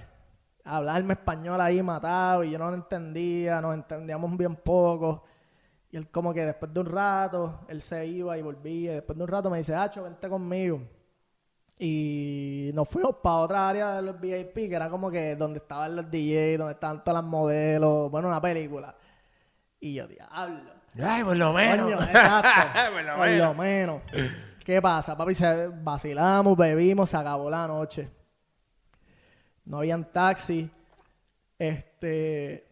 a hablarme español ahí matado, y yo no lo entendía, nos entendíamos bien poco. Y él como que después de un rato, él se iba y volvía, y después de un rato me dice, Hacho, vente conmigo. Y nos fuimos para otra área de los VIP, que era como que donde estaban los DJs, donde estaban todas las modelos, bueno, una película. Y yo, diablo. Ay, por lo menos. Coño, exacto. por lo por menos. lo menos. ¿Qué pasa, papi? Se vacilamos, bebimos, se acabó la noche. No habían taxi. Este.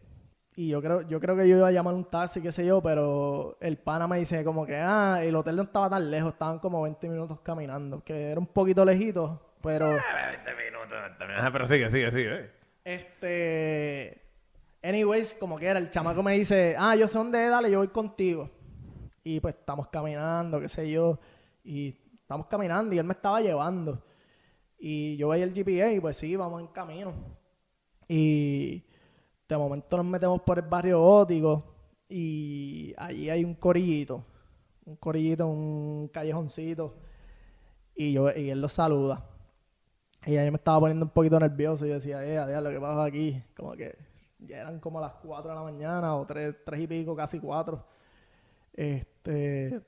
Y yo creo, yo creo que yo iba a llamar un taxi, qué sé yo, pero el pana me dice como que, ah, el hotel no estaba tan lejos, estaban como 20 minutos caminando, que era un poquito lejito, pero... 20 minutos. también. Ajá, pero sigue, sigue, sigue. Este. Anyways, como que era, el chamaco me dice, ah, yo sé dónde dale, yo voy contigo. Y pues estamos caminando, qué sé yo. Y estamos caminando y él me estaba llevando. Y yo veía el GPA y pues sí, vamos en camino. Y de momento nos metemos por el barrio gótico y allí hay un corillito. Un corillito, un callejoncito. Y, yo, y él lo saluda. Y ahí me estaba poniendo un poquito nervioso. Yo decía, eh, adiós, lo que pasa aquí. Como que ya eran como las 4 de la mañana o 3, y pico, casi 4. Este.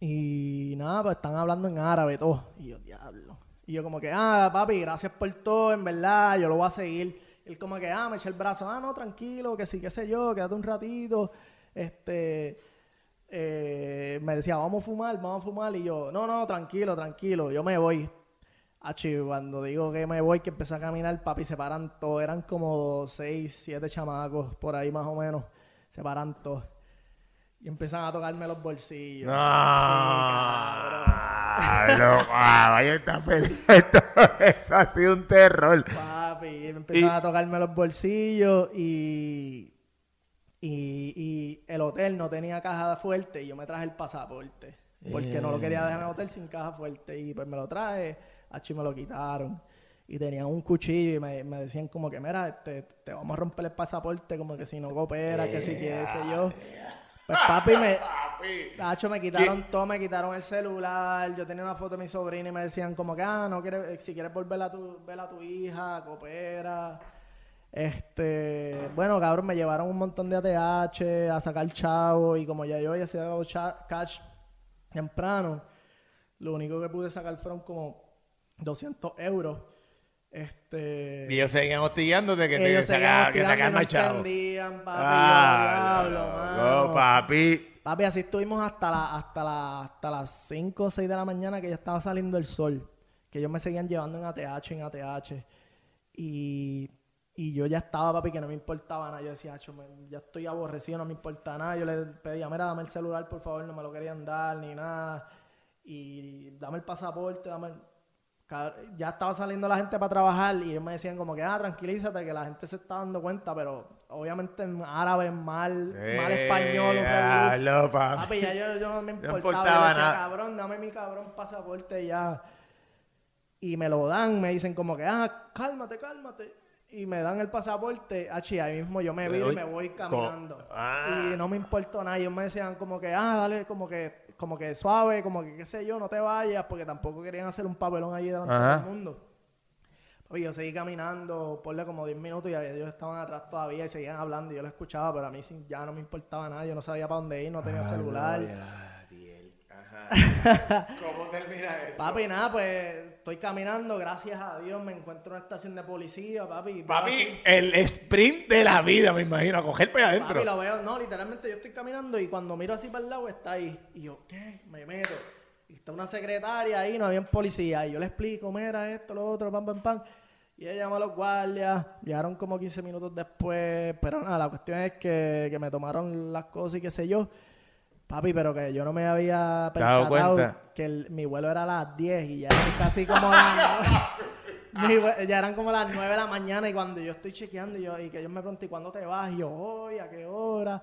Y nada, pues están hablando en árabe todo. Y yo, diablo. Y yo como que, ah, papi, gracias por todo, en verdad, yo lo voy a seguir. Él como que, ah, me echa el brazo, ah, no, tranquilo, que sí, qué sé yo, quédate un ratito. Este, eh, me decía, vamos a fumar, vamos a fumar. Y yo, no, no, tranquilo, tranquilo, yo me voy. Achi, cuando digo que me voy, que empecé a caminar, papi, se paran todos. Eran como seis, siete chamacos, por ahí más o menos. Se paran todos. Y empiezan a tocarme los bolsillos. No. Sí, cabrón. no, ah, vaya está feliz. Esto- Eso ha sido un terror. Papi, empiezan Y- a tocarme los bolsillos y, y, y el hotel no tenía caja fuerte y yo me traje el pasaporte. Porque no lo quería dejar en el hotel sin caja fuerte. Y pues me lo traje, achi me lo quitaron. Y tenían un cuchillo y me, me decían como que, mira, este, te vamos a romper el pasaporte, como que si no coopera, que si sé yo. Pues papi me... Hacho, me quitaron todo, me quitaron el celular. Yo tenía una foto de mi sobrina y me decían como que, ah, no quieres, eh, si quieres volver a tu, ver a tu hija, coopera. Este, bueno, cabrón, me llevaron un montón de ATH a sacar chavo y como ya yo había cha- cash temprano, lo único que pude sacar fueron como 200 euros. Este, Y ellos seguían hostigándote que te ellos seguían saca- que sacaban no más chavo. entendían, papi. Ah, yo, diablo, loco, mano. papi. Papi, así estuvimos hasta, la, hasta, la, hasta las 5 o 6 de la mañana que ya estaba saliendo el sol. Que ellos me seguían llevando en ATH, en ATH. Y, y yo ya estaba, papi, que no me importaba nada. Yo decía, "Acho, ya estoy aborrecido, no me importa nada. Yo le pedía, mira, dame el celular, por favor, no me lo querían dar ni nada. Y dame el pasaporte, dame el... Ya estaba saliendo la gente para trabajar y ellos me decían como que, ah, tranquilízate, que la gente se está dando cuenta, pero obviamente en árabe, mal, mal español. Diablo, papi. Papi, ya yo, yo no me No importaba. importaba yo decía, nada. cabrón, dame mi cabrón pasaporte ya. Y me lo dan, me dicen como que, ah, cálmate, cálmate. Y me dan el pasaporte, achi, ahí mismo yo me viro y me voy caminando. Ah. Y no me importó nada. Ellos me decían como que, ah, dale, como que, como que suave, como que qué sé yo, no te vayas, porque tampoco querían hacer un papelón allí delante de Ajá. todo el mundo. Oye, yo seguí caminando, ponle como 10 minutos y ellos estaban atrás todavía y seguían hablando y yo lo escuchaba, pero a mí ya no me importaba nada, yo no sabía para dónde ir, no tenía celular. ¿Cómo termina esto? Papi, nada, pues estoy caminando, gracias a Dios me encuentro en una estación de policía, papi. Papi, el sprint de la vida, me imagino, a coger para allá Papi, adentro. lo veo, no, literalmente yo estoy caminando y cuando miro así para el lado está ahí. Y yo, ¿qué? Me meto. Y está una secretaria ahí, no había un policía. Y yo le explico, mira esto, lo otro, pam, pam, pam. Y ella llama a los guardias, llegaron como 15 minutos después. Pero nada, la cuestión es que, que me tomaron las cosas y qué sé yo. Papi, pero que yo no me había ¿Te has dado percatado que el- mi vuelo era a las 10 y ya eran casi como las mi vue- ya eran como las 9 de la mañana y cuando yo estoy chequeando y, yo, y que ellos me preguntan, ¿y cuándo te vas? Y yo, hoy, ¿a qué hora?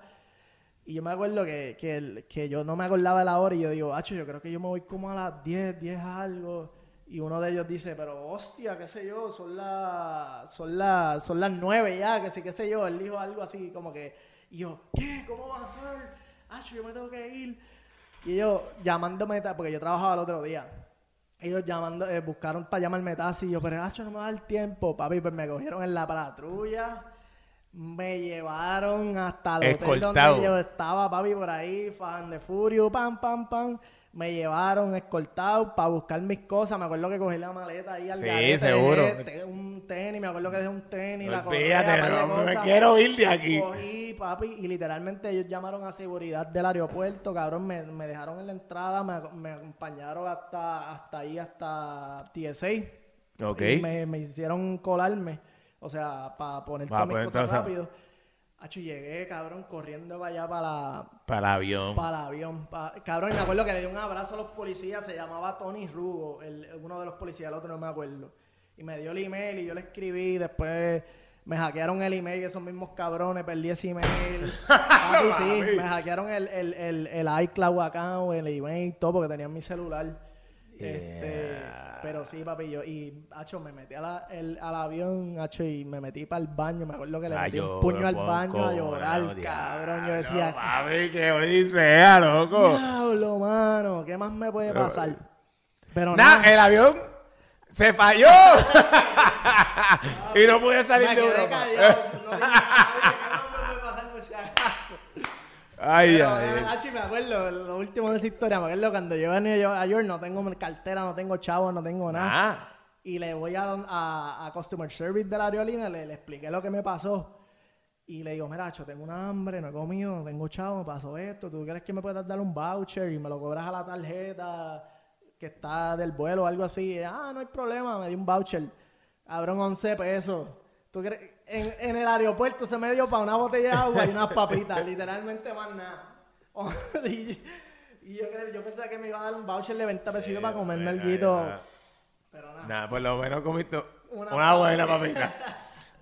Y yo me acuerdo que, que, el- que yo no me acordaba de la hora y yo digo, hacho, yo creo que yo me voy como a las 10, 10 algo. Y uno de ellos dice, pero hostia, qué sé yo, son las son las son las 9 ya, que sí, qué sé yo. Él dijo algo así como que, y yo, ¿qué? ¿Cómo vas a hacer? Hacho, yo me tengo que ir. Y ellos llamándome, porque yo trabajaba el otro día. Ellos llamando, eh, buscaron para llamarme taxi y yo, pero hacho, no me va a dar tiempo, papi, pues me cogieron en la patrulla. Me llevaron hasta el hotel donde yo estaba, papi, por ahí, fan de furio, pam, pam, pam. Me llevaron escoltado para buscar mis cosas. Me acuerdo que cogí la maleta ahí al Sí, garete, seguro. dejé un tenis, me acuerdo que dejé un tenis, la correa, Olvídate, par de no me cosas. quiero ir de aquí. Cogí, papi, y literalmente ellos llamaron a seguridad del aeropuerto, cabrón, me, me dejaron en la entrada, me, me acompañaron hasta, hasta ahí, hasta TSA. Ok. Y me, me hicieron colarme, o sea, para poner todas mis cosas rápido. Hacho, llegué, cabrón, corriendo para allá, para la, Para el avión. para el avión. pa- Cabrón, y me acuerdo que le di un abrazo a los policías, se llamaba Tony Rugo, el, uno de los policías, el otro no me acuerdo. Y me dio el email y yo le escribí, después me hackearon el email, esos mismos cabrones, perdí ese email. Sí, me hackearon el, el, el, el iCloud account, el email, todo, porque tenían mi celular. Este, pero sí, papi, yo, y, hacho, me metí a la- el- al avión, hacho, y me metí para el baño, me acuerdo que le Ah, metí un puño al baño a no, llorar, diablo, cabrón, yo decía, Papi, que odisea, loco. Diablo, mano, ¿qué más me puede pasar? Pero Nah, nada, el avión se falló. y no pude salir me de Europa. callado, no dije nada, dije, ¿qué más me puede pasar por si acaso? Ay, Pero, ay. eh, me acuerdo, lo último de esa historia, me acuerdo cuando yo a Nueva York no tengo cartera, no tengo chavo, no tengo nada. Ah, Y le voy a, a, a Customer Service de la aerolínea, le, le expliqué lo que me pasó. Y le digo, mira, Acho, tengo una hambre, no he comido, no tengo chavo, me pasó esto. ¿Tú crees que me puedes dar un voucher y me lo cobras a la tarjeta que está del vuelo o algo así? Y, ah, no hay problema, me dio un voucher. Cabrón, 11 pesos. ¿Tú crees? En, en el aeropuerto se me dio para una botella de agua y unas papitas, literalmente más nada. y, y yo, creo, yo pensaba que me iba a dar un voucher de 20 pesitos para comerme el guito. Pero nada. nada, por lo menos comiste Una una, buena papita.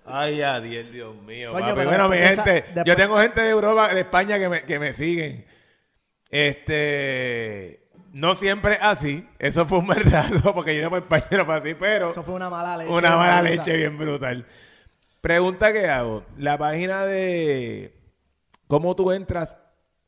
Ay, adiós, Dios mío. Coño, papi. pero Bueno, mi esa- gente, yo tengo gente de Europa, de España que me, que me siguen. Este, no siempre así. Eso fue un verdadero, porque yo para España no fue así, pero Eso fue una mala leche. una mala leche bien brutal. Pregunta que hago. La página de... ¿Cómo tú entras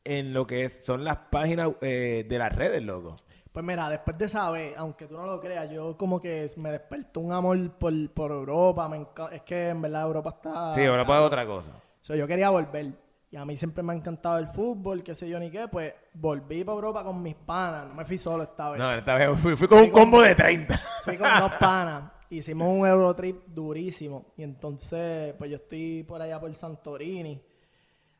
en lo que es, son las páginas eh, de las redes, loco? Pues mira, después de esa vez, aunque tú no lo creas, yo como que me despertó un amor por, por Europa. me es que en verdad Europa está... Sí, ahora puedo otra cosa. So, yo quería volver. Y a mí siempre me ha encantado el fútbol, qué sé yo ni qué. Pues volví para Europa con mis panas. No me fui solo esta vez. No, esta vez fui, fui con un combo de 30. Fui con dos panas. Hicimos un Eurotrip durísimo. Y entonces, pues yo estoy por allá por Santorini.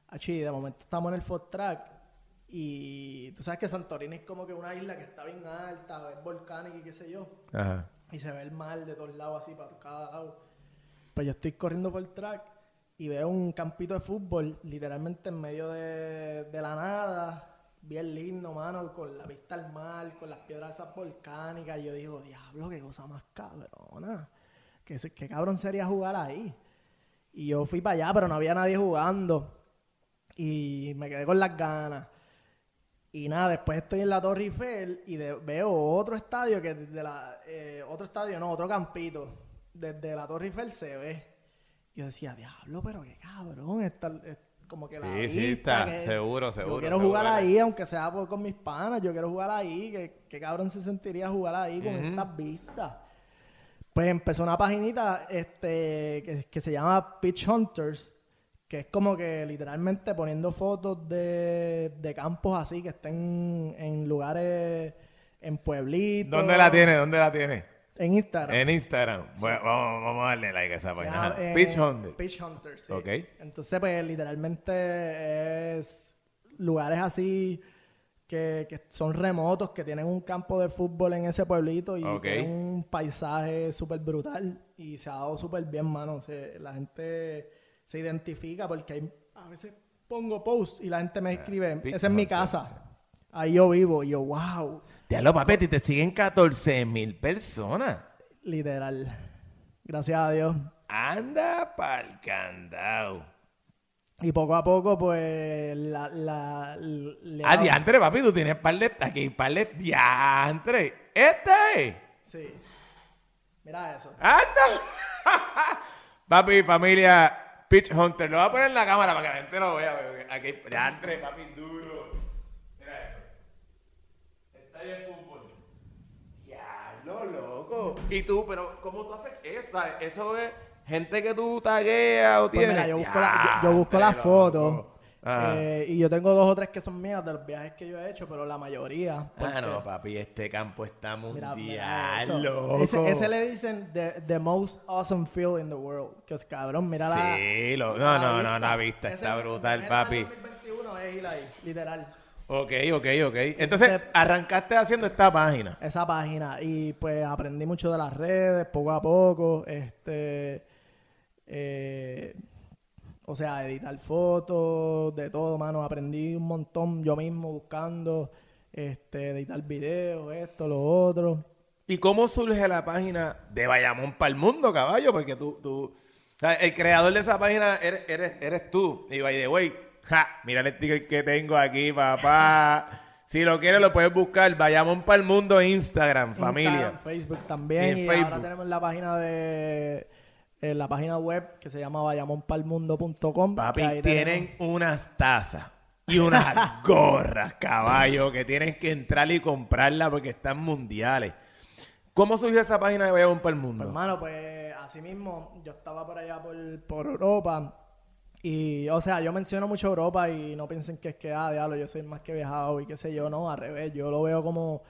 Achí, de momento estamos en el Ford Track. Y tú sabes que Santorini es como que una isla que está bien alta, es volcánica y qué sé yo. Ajá. Y se ve el mar de todos lados, así para cada lado. Pues yo estoy corriendo por el track y veo un campito de fútbol, literalmente en medio de, de la nada. Bien lindo, mano, con la vista al mar, con las piedras esas volcánicas. Y yo digo, diablo, qué cosa más cabrona. ¿Qué, qué cabrón sería jugar ahí? Y yo fui para allá, pero no había nadie jugando. Y me quedé con las ganas. Y nada, después estoy en la Torre Eiffel y veo otro estadio que desde la... eh, otro estadio, no, otro campito. Desde la Torre Eiffel se ve. Yo decía, diablo, pero qué cabrón. Como que la Sí, sí, vista, está. que- Seguro, seguro. Yo quiero seguro. jugar ahí, aunque sea por- con mis panas. Yo quiero jugar ahí. Que, qué cabrón se sentiría jugar ahí con estas vistas. Pues empezó una paginita este, que, que se llama Pitch Hunters, que es como que literalmente poniendo fotos de, de campos así que estén en lugares, en pueblitos. ¿Dónde la tiene? ¿Dónde la tiene? En Instagram. En Instagram. Bueno, vamos, vamos a darle like a esa página. Eh, Pitch Hunter. Pitch Hunters, sí. Ok. Entonces, pues, literalmente es lugares así que, que son remotos, que tienen un campo de fútbol en ese pueblito y tienen un paisaje súper brutal y se ha dado súper bien, mano. Se- la gente se identifica porque hay, a veces pongo posts y la gente me escribe, Pitch esa es mi casa, ahí yo vivo. Y yo, wow, Diablo, papeti, te siguen 14 mil personas. literal. Gracias a Dios. Anda pa'l candado. Y poco a poco, pues, la... la Ah, diantre, papi, tú tienes par de... Aquí, par de... Diantre. ¿Esta es? Sí. Mira eso. ¡Anda! papi, familia, Pitch Hunter. Lo voy a poner en la cámara para que la gente lo vea. Aquí, diantre, papi, duro. Fútbol. Diablo, loco. Y tú, pero ¿cómo tú haces eso? ¿Sabes? Eso es gente que tú tagueas o Pues tienes. mira, yo busco la, yo, yo busco Diantre, las fotos. eh, y yo tengo dos o tres que son mías de los viajes que yo he hecho, pero la mayoría. Ah, porque- no, papi, este campo está mundial, mira loco. Ese, ese le dicen the, the most awesome feel in the world. Que es cabrón, mira la. Sí, lo- mira no, la no, no, la vista Ese- está brutal, papi. año 2021 es ir ahí, literal. Ok, ok, ok. Entonces, arrancaste haciendo esta página. esa página y pues aprendí mucho de las redes poco a poco este eh, o sea editar fotos de todo mano aprendí un montón yo mismo buscando este editar videos esto lo otro ¿Y cómo surge la página de Bayamón para el mundo, caballo? Porque tú, tú, o sea, el creador de esa página eres, eres, eres tú. Y by the way, ja, mira el sticker que tengo aquí, papá. Si lo quieres, lo puedes buscar. Bayamón para el mundo Instagram, familia. Instagram, Facebook también Y ahora tenemos la página de eh, la página web que se llama vayamonpalmundo.com Papi, tienen tenemos- unas tazas y unas gorras, caballo, que tienes que entrar y comprarlas porque están mundiales. ¿Cómo surgió esa página de Bayamón para el mundo? Pues, hermano, pues así mismo, yo estaba por allá por, por Europa. Y, o sea, yo menciono mucho Europa y no piensen que es que, ah, diablo, yo soy más que viajado y qué sé yo, no, al revés, yo lo veo como,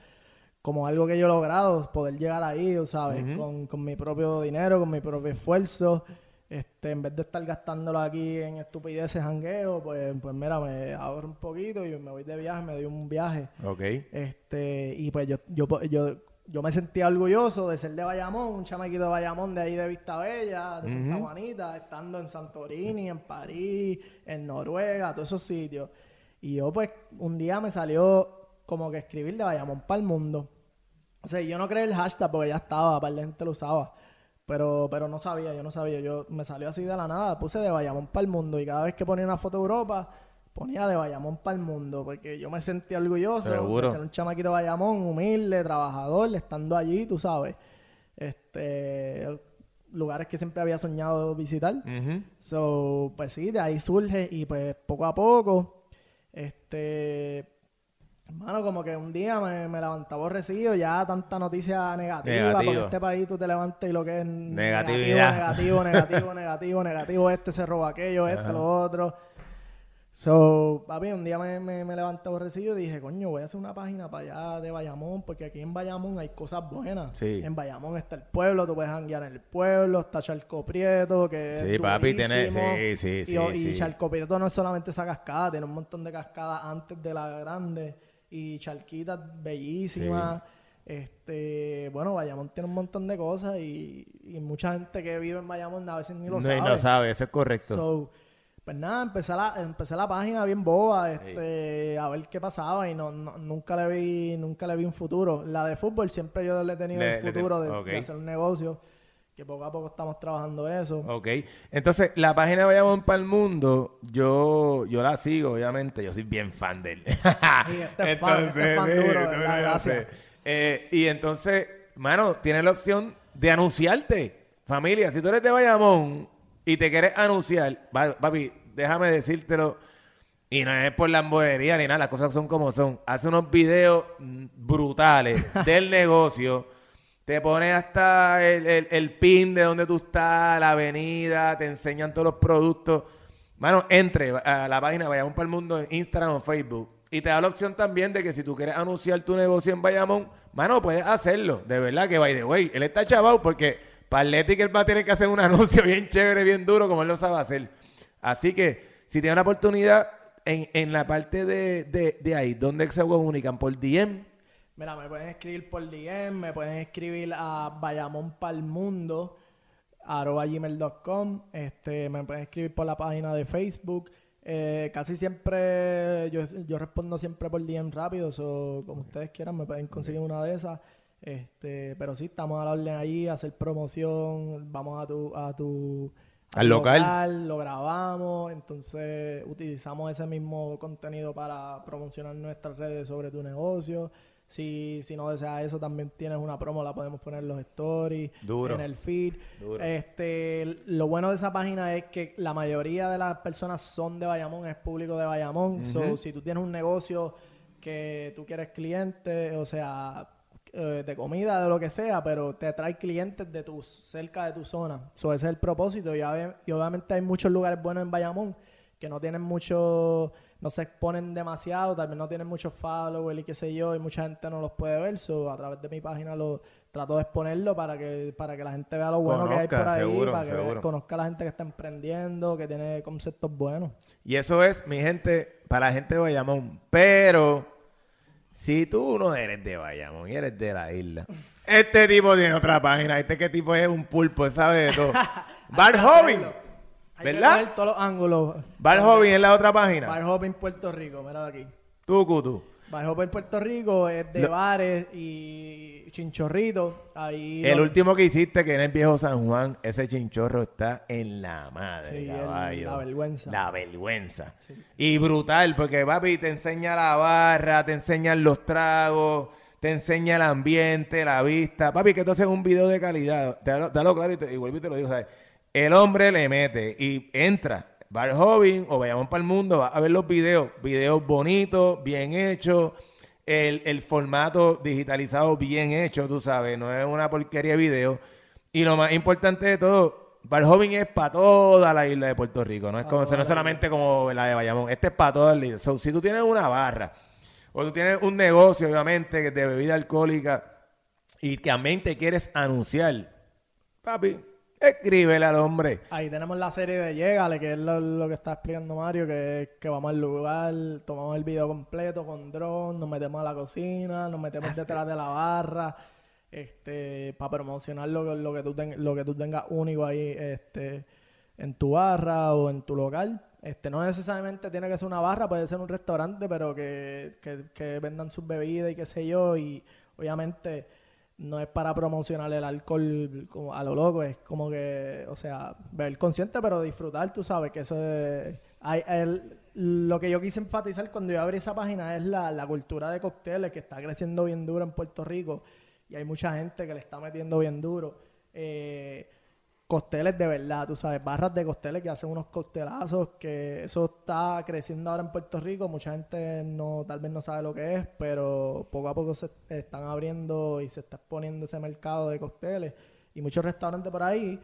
como algo que yo he logrado, poder llegar ahí, ¿sabes? con, con mi propio dinero, con mi propio esfuerzo. Este, en vez de estar gastándolo aquí en estupideces, jangueo, pues, pues mira, me ahorro un poquito y me voy de viaje, me doy un viaje. Ok. Este, y pues yo, yo, yo, yo me sentía orgulloso de ser de Bayamón, un chamaquito de Bayamón de ahí de Vista Bella, de Santa Juanita, estando en Santorini, en París, en Noruega, todos esos sitios. Y yo pues un día me salió como que escribir de Bayamón para el mundo. O sea, yo no creé el hashtag porque ya estaba, para la gente lo usaba. Pero, pero no sabía, yo no sabía. Yo me salió así de la nada, puse de Bayamón para el mundo y cada vez que ponía una foto de Europa, ponía de Bayamón para el mundo, porque yo me sentía orgulloso Seguro. de ser un chamaquito de Bayamón, humilde, trabajador, estando allí, tú sabes. Este, lugares que siempre había soñado visitar. Ujú. So, pues sí, de ahí surge y pues poco a poco, este, hermano, como que un día me, me levantaba aborrecido, ya tanta noticia negativa, Negativa. porque este país tú te levantas y lo que es Negatividad. negativo, negativo, negativo, negativo, negativo, este se roba aquello, este, lo otro. So, papi, un día me, me, me levanté aborrecido y dije, coño, voy a hacer una página para allá de Bayamón, porque aquí en Bayamón hay cosas buenas. Sí. En Bayamón está el pueblo, tú puedes janguear en el pueblo, está Charco Prieto, que Sí, es papi, tiene- sí, sí, y, sí, y sí. Charco Prieto no es solamente esa cascada, tiene un montón de cascadas antes de la grande y charquitas bellísimas. Este, bueno, Bayamón tiene un montón de cosas y, y mucha gente que vive en Bayamón a veces ni lo No, sabe. no sabe, eso es correcto. So, pues nada, empecé la, empecé la página bien boba, este, a ver qué pasaba y no, no- nunca le vi, nunca le vi un futuro. La de fútbol siempre yo le he tenido Le- el futuro de, de hacer un negocio, que poco a poco estamos trabajando eso. Ok. Entonces, la página Bayamón para el Mundo, yo, yo la sigo, obviamente. Yo soy bien fan de él. Y este es fan, este es fan duro, de no. Eh, y entonces, mano, tienes la opción de anunciarte. Familia, si tú eres de Bayamón y te quieres anunciar, papi, déjame decírtelo. Y no es por lambonería ni nada, las cosas son como son. Hace unos videos brutales del negocio. Te pone hasta el, el- el pin de donde tú estás, la avenida, te enseñan todos los productos. Mano, entre a la página Bayamón para el Mundo en Instagram o Facebook. Y te da la opción también de que si tú quieres anunciar tu negocio en Bayamón, mano, puedes hacerlo. De verdad que, by the way, él está chavado porque para Athletic él va a tener que hacer un anuncio bien chévere, bien duro, como él lo sabe hacer. Así que, si tiene una oportunidad en, en la parte de, de, de ahí, ¿dónde se comunican? ¿Por DM? Mira, me pueden escribir por DM, me pueden escribir a bayamonpalmundo arroba gmail.com, este, me pueden escribir por la página de Facebook. Eh, casi siempre, yo, yo respondo siempre por DM rápido, o como ustedes quieran, me pueden conseguir una de esas. Este, pero sí, estamos a la orden ahí, a hacer promoción, vamos a tu, a tu Al local. lo grabamos, entonces utilizamos ese mismo contenido para promocionar nuestras redes sobre tu negocio. Si, si no deseas eso, también tienes una promo, la podemos poner en los stories, Duro. en el feed. Duro. Este, lo bueno de esa página es que la mayoría de las personas son de Bayamón, es público de Bayamón. So, si tú tienes un negocio que tú quieres clientes, o sea, eh, de comida, de lo que sea, pero te trae clientes de tu, cerca de tu zona. So, ese es el propósito. Y, obviamente hay muchos lugares buenos en Bayamón que no tienen mucho, no se exponen demasiado, vez no tienen muchos followers y qué sé yo, y mucha gente no los puede ver. So, a través de mi página lo trato de exponerlo para que, para que la gente vea lo bueno que hay por ahí, seguro, para que seguro. conozca a la gente que está emprendiendo, que tiene conceptos buenos. Y eso es, mi gente, para la gente de Bayamón. Pero, si tú no eres de Bayamón y eres de la isla, este tipo tiene otra página. Este que tipo es un pulpo, sabe de todo. Bar Hay que ¿verdad? coger todos los ángulos. Bar es la otra página. Bar Puerto Rico, mira aquí. Tú, Cutu. Bar Hopping Puerto Rico es de Lo- bares y chinchorritos. Ahí El último que hiciste, que en el viejo San Juan, ese chinchorro está en la madre, Sí, el- caballo. la vergüenza. La vergüenza. Y brutal, porque papi te enseña la barra, te enseñan los tragos, te enseña el ambiente, la vista. Papi, que tú haces un video de calidad. Te dalo, dalo claro y, te, y vuelvo y te lo digo, ¿sabes? El hombre le mete y entra. Bar Hobbing o vayamos para el mundo, va a ver los videos. Videos bonitos, bien hechos. El, el formato digitalizado bien hecho, tú sabes. No es una porquería de video. Y lo más importante de todo, Bar Hobbing es para toda la isla de Puerto Rico. No es, como, no solamente como la de Bayamón. Este es para toda la isla. So, si tú tienes una barra o tú tienes un negocio, obviamente, de bebida alcohólica y que también te quieres anunciar, papi, escríbele al hombre. Ahí tenemos la serie de Llegale, que es lo, lo que está explicando Mario, que es que vamos al lugar, tomamos el video completo con dron, nos metemos a la cocina, nos metemos detrás de la barra, este, para promocionar lo, que- lo que tú ten- lo que tú tengas único ahí, este, en tu barra o en tu local. Este, no necesariamente tiene que ser una barra, puede ser un restaurante, pero que, que, que vendan sus bebidas y qué sé yo, y obviamente no es para promocionar el alcohol como a lo loco, es como que, o sea, beber consciente, pero disfrutar, tú sabes que eso es... Hay, el- lo que yo quise enfatizar cuando yo abrí esa página es la, la cultura de cócteles que está creciendo bien duro en Puerto Rico y hay mucha gente que le está metiendo bien duro. Eh, cócteles de verdad, tú sabes, barras de cócteles que hacen unos coctelazos, que eso está creciendo ahora en Puerto Rico, mucha gente no, tal vez no sabe lo que es, pero poco a poco se están abriendo y se está exponiendo ese mercado de cócteles y muchos restaurantes por ahí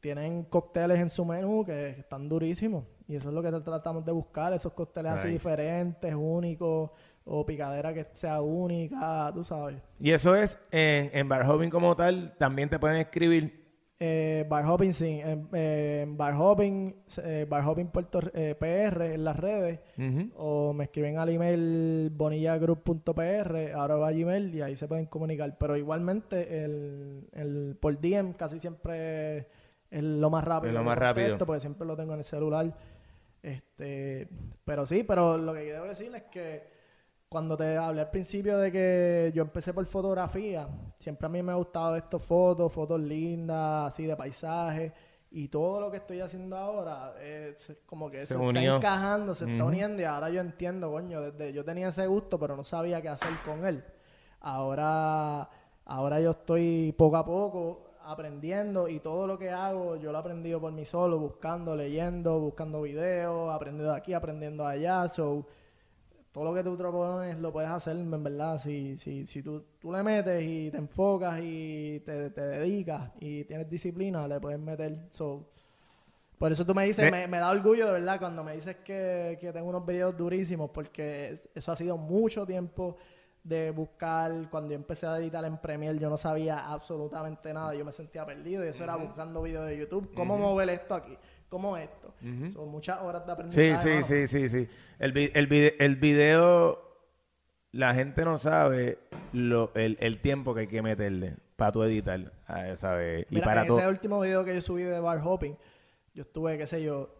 tienen cócteles en su menú que están durísimos y eso es lo que tratamos de buscar, esos cócteles así diferentes, únicos o picadera que sea única, tú sabes. Y eso es en, en Bar Hopping como tal, también te pueden escribir. Eh, Bar Hopping, sí. Eh, en Bar Hopping, eh, Bar Hopping Puerto eh, PR en las redes. O me escriben al email bonillagroup.pr, ahora va a Gmail y ahí se pueden comunicar. Pero igualmente, el, el por DM casi siempre es lo más rápido. Es lo más rápido. contesto, Porque siempre lo tengo en el celular. Este, pero sí, pero lo que quiero decir es que cuando te hablé al principio de que yo empecé por fotografía, siempre a mí me ha gustado estas fotos, fotos lindas, así de paisajes. Y todo lo que estoy haciendo ahora es como que Se se, está encajando, se está uniendo y ahora yo entiendo, coño, desde yo tenía ese gusto, pero no sabía qué hacer con él. Ahora, ahora yo estoy poco a poco aprendiendo y todo lo que hago yo lo he aprendido por mí solo, buscando, leyendo, buscando videos, aprendiendo de aquí, aprendiendo de allá. So, todo lo que tú propones lo puedes hacer, en verdad. Si, si, si tú, tú le metes y te enfocas y te, te dedicas y tienes disciplina, le puedes meter. So, por eso tú me dices, Me- da orgullo de verdad cuando me dices que, que tengo unos videos durísimos, porque es- eso ha sido mucho tiempo de buscar. Cuando yo empecé a editar en Premiere, yo no sabía absolutamente nada, yo me sentía perdido y eso era buscando videos de YouTube. ¿Cómo mover esto aquí? ¿Cómo esto? Son muchas horas de Sí, aprendizaje. sí, mano. sí, sí, sí. El, vi- el, vide- el video, la gente no sabe lo, el, el tiempo que hay que meterle para tu editar, ¿sabes? Y Mira, para en todo. ese último video que yo subí de bar hopping, yo estuve, qué sé yo,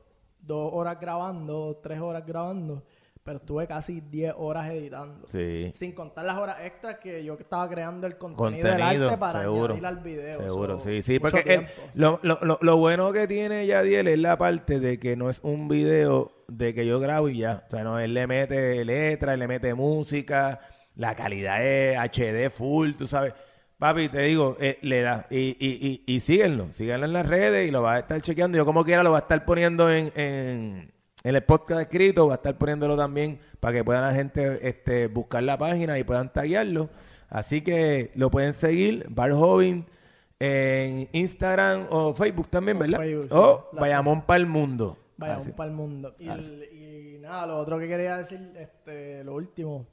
dos horas grabando, tres horas grabando, pero estuve casi diez horas editando. Sí. Sin contar las horas extras que yo estaba creando el contenido, del arte para seguro. añadir al video. Seguro, So, sí, sí, porque el- lo, lo, lo bueno que tiene Yadiel es la parte de que no es un video de que yo grabo y ya. O sea, no, él le mete letra, él le mete música, la calidad es HD full, tú sabes. Papi, te digo, eh, le da. Y, y, y, y síguenlo, síganlo en las redes y lo vas a estar chequeando. Yo como quiera lo va a estar poniendo en, en, en el podcast escrito, va a estar poniéndolo también para que puedan la gente este, buscar la página y puedan taguearlo. Así que lo pueden seguir, Bar Hobbin, en Instagram o Facebook también, O ¿verdad? Facebook, sí. o Bayamón para el mundo. Así. para el mundo. Y nada, lo otro que quería decir, este, lo último,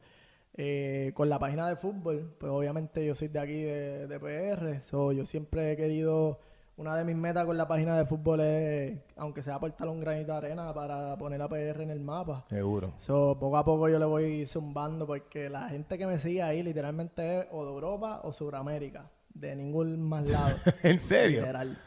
eh, con la página de fútbol, pues obviamente yo soy de aquí, de, de PR, so, yo siempre he querido, una de mis metas con la página de fútbol es, aunque sea aportar un granito de arena para poner a PR en el mapa. Seguro. So, poco a poco yo le voy zumbando porque la gente que me sigue ahí literalmente es o de Europa o Sudamérica, de ningún más lado. ¿En serio? Literal.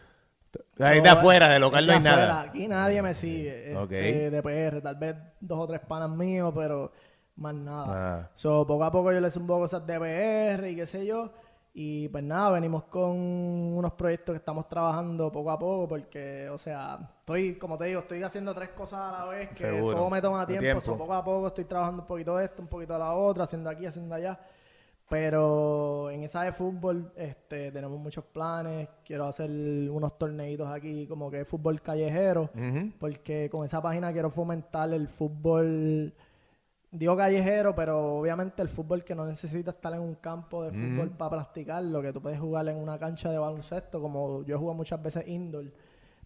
Ahí de So, afuera, de local no hay afuera, nada. Aquí nadie me sigue Ok. este, de PR, tal vez dos o tres panas míos, pero más nada. Ah. So, poco a poco yo le zumbo cosas de PR y qué sé yo. Y pues nada, venimos con unos proyectos que estamos trabajando poco a poco porque, o sea, estoy, como te digo, estoy haciendo tres cosas a la vez que Seguro. todo me toma tiempo. tiempo. Poco a poco estoy trabajando un poquito de esto, un poquito de la otra, haciendo aquí, haciendo allá. Pero en esa de fútbol este, tenemos muchos planes. Quiero hacer unos torneitos aquí como que fútbol callejero. Porque con esa página quiero fomentar el fútbol, digo callejero, pero obviamente el fútbol que no necesita estar en un campo de fútbol para practicarlo, que tú puedes jugar en una cancha de baloncesto, como yo he jugado muchas veces indoor.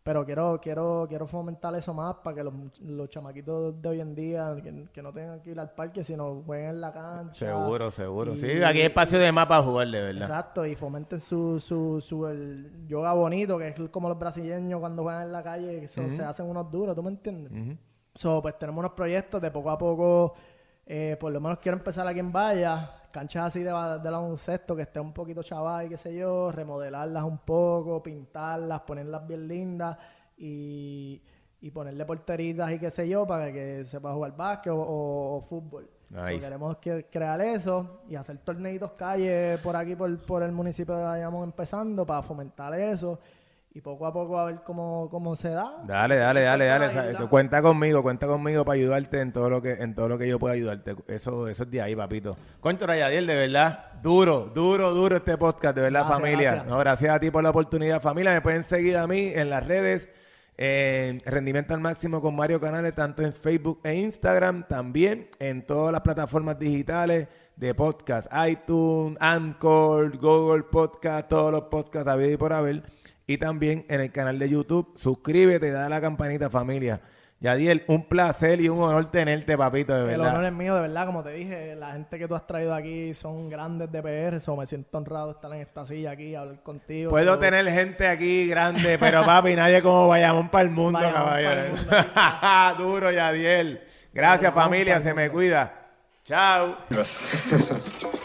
Pero quiero, quiero, quiero fomentar eso más para que los, los chamaquitos de hoy en día, que, que no tengan que ir al parque, sino jueguen en la cancha. Seguro, seguro. Y- Sí, aquí hay espacio de más para jugar, de verdad. Exacto, y fomenten su, su, su el yoga bonito, que es como los brasileños cuando juegan en la calle, que se, se hacen unos duros, ¿tú me entiendes? So, pues tenemos unos proyectos de poco a poco, eh, por lo menos quiero empezar aquí en Valla, canchas así de, de baloncesto que esté un poquito chaval y qué sé yo, remodelarlas un poco, pintarlas, ponerlas bien lindas y, y ponerle porteritas y qué sé yo para que se pueda jugar básquet o, o- o fútbol. Nice. queremos que- crear eso y hacer torneitos calle por aquí, por, por el municipio de Bayamón empezando para fomentar eso y poco a poco a ver cómo, cómo se da. Dale, dale, dale, dale. Cuenta conmigo, cuenta conmigo para ayudarte en todo lo que, en todo lo que yo pueda ayudarte. Eso, eso es de ahí, papito. Contra Yadiel, de verdad, duro, duro, duro este podcast, de verdad, Gracias, familia. gracias. No, gracias a ti por la oportunidad, familia. Me pueden seguir a mí en las redes. En Rendimiento al Máximo con Mario Canales, tanto en Facebook e Instagram, también en todas las plataformas digitales de podcast, iTunes, Anchor, Google Podcast, todos los podcasts habidos y por haber. Y también en el canal de YouTube. Suscríbete, da la campanita, familia. Yadiel, un placer y un honor tenerte, papito, de El verdad. honor es mío, de verdad, como te dije, la gente que tú has traído aquí son grandes de PR, so me siento honrado de estar en esta silla aquí, hablar contigo. Puedo so- tener gente aquí grande, pero papi, nadie como Bayamón para el mundo, caballero. Duro, Yadiel. Gracias, Bayamón familia, se me cuida. Chao.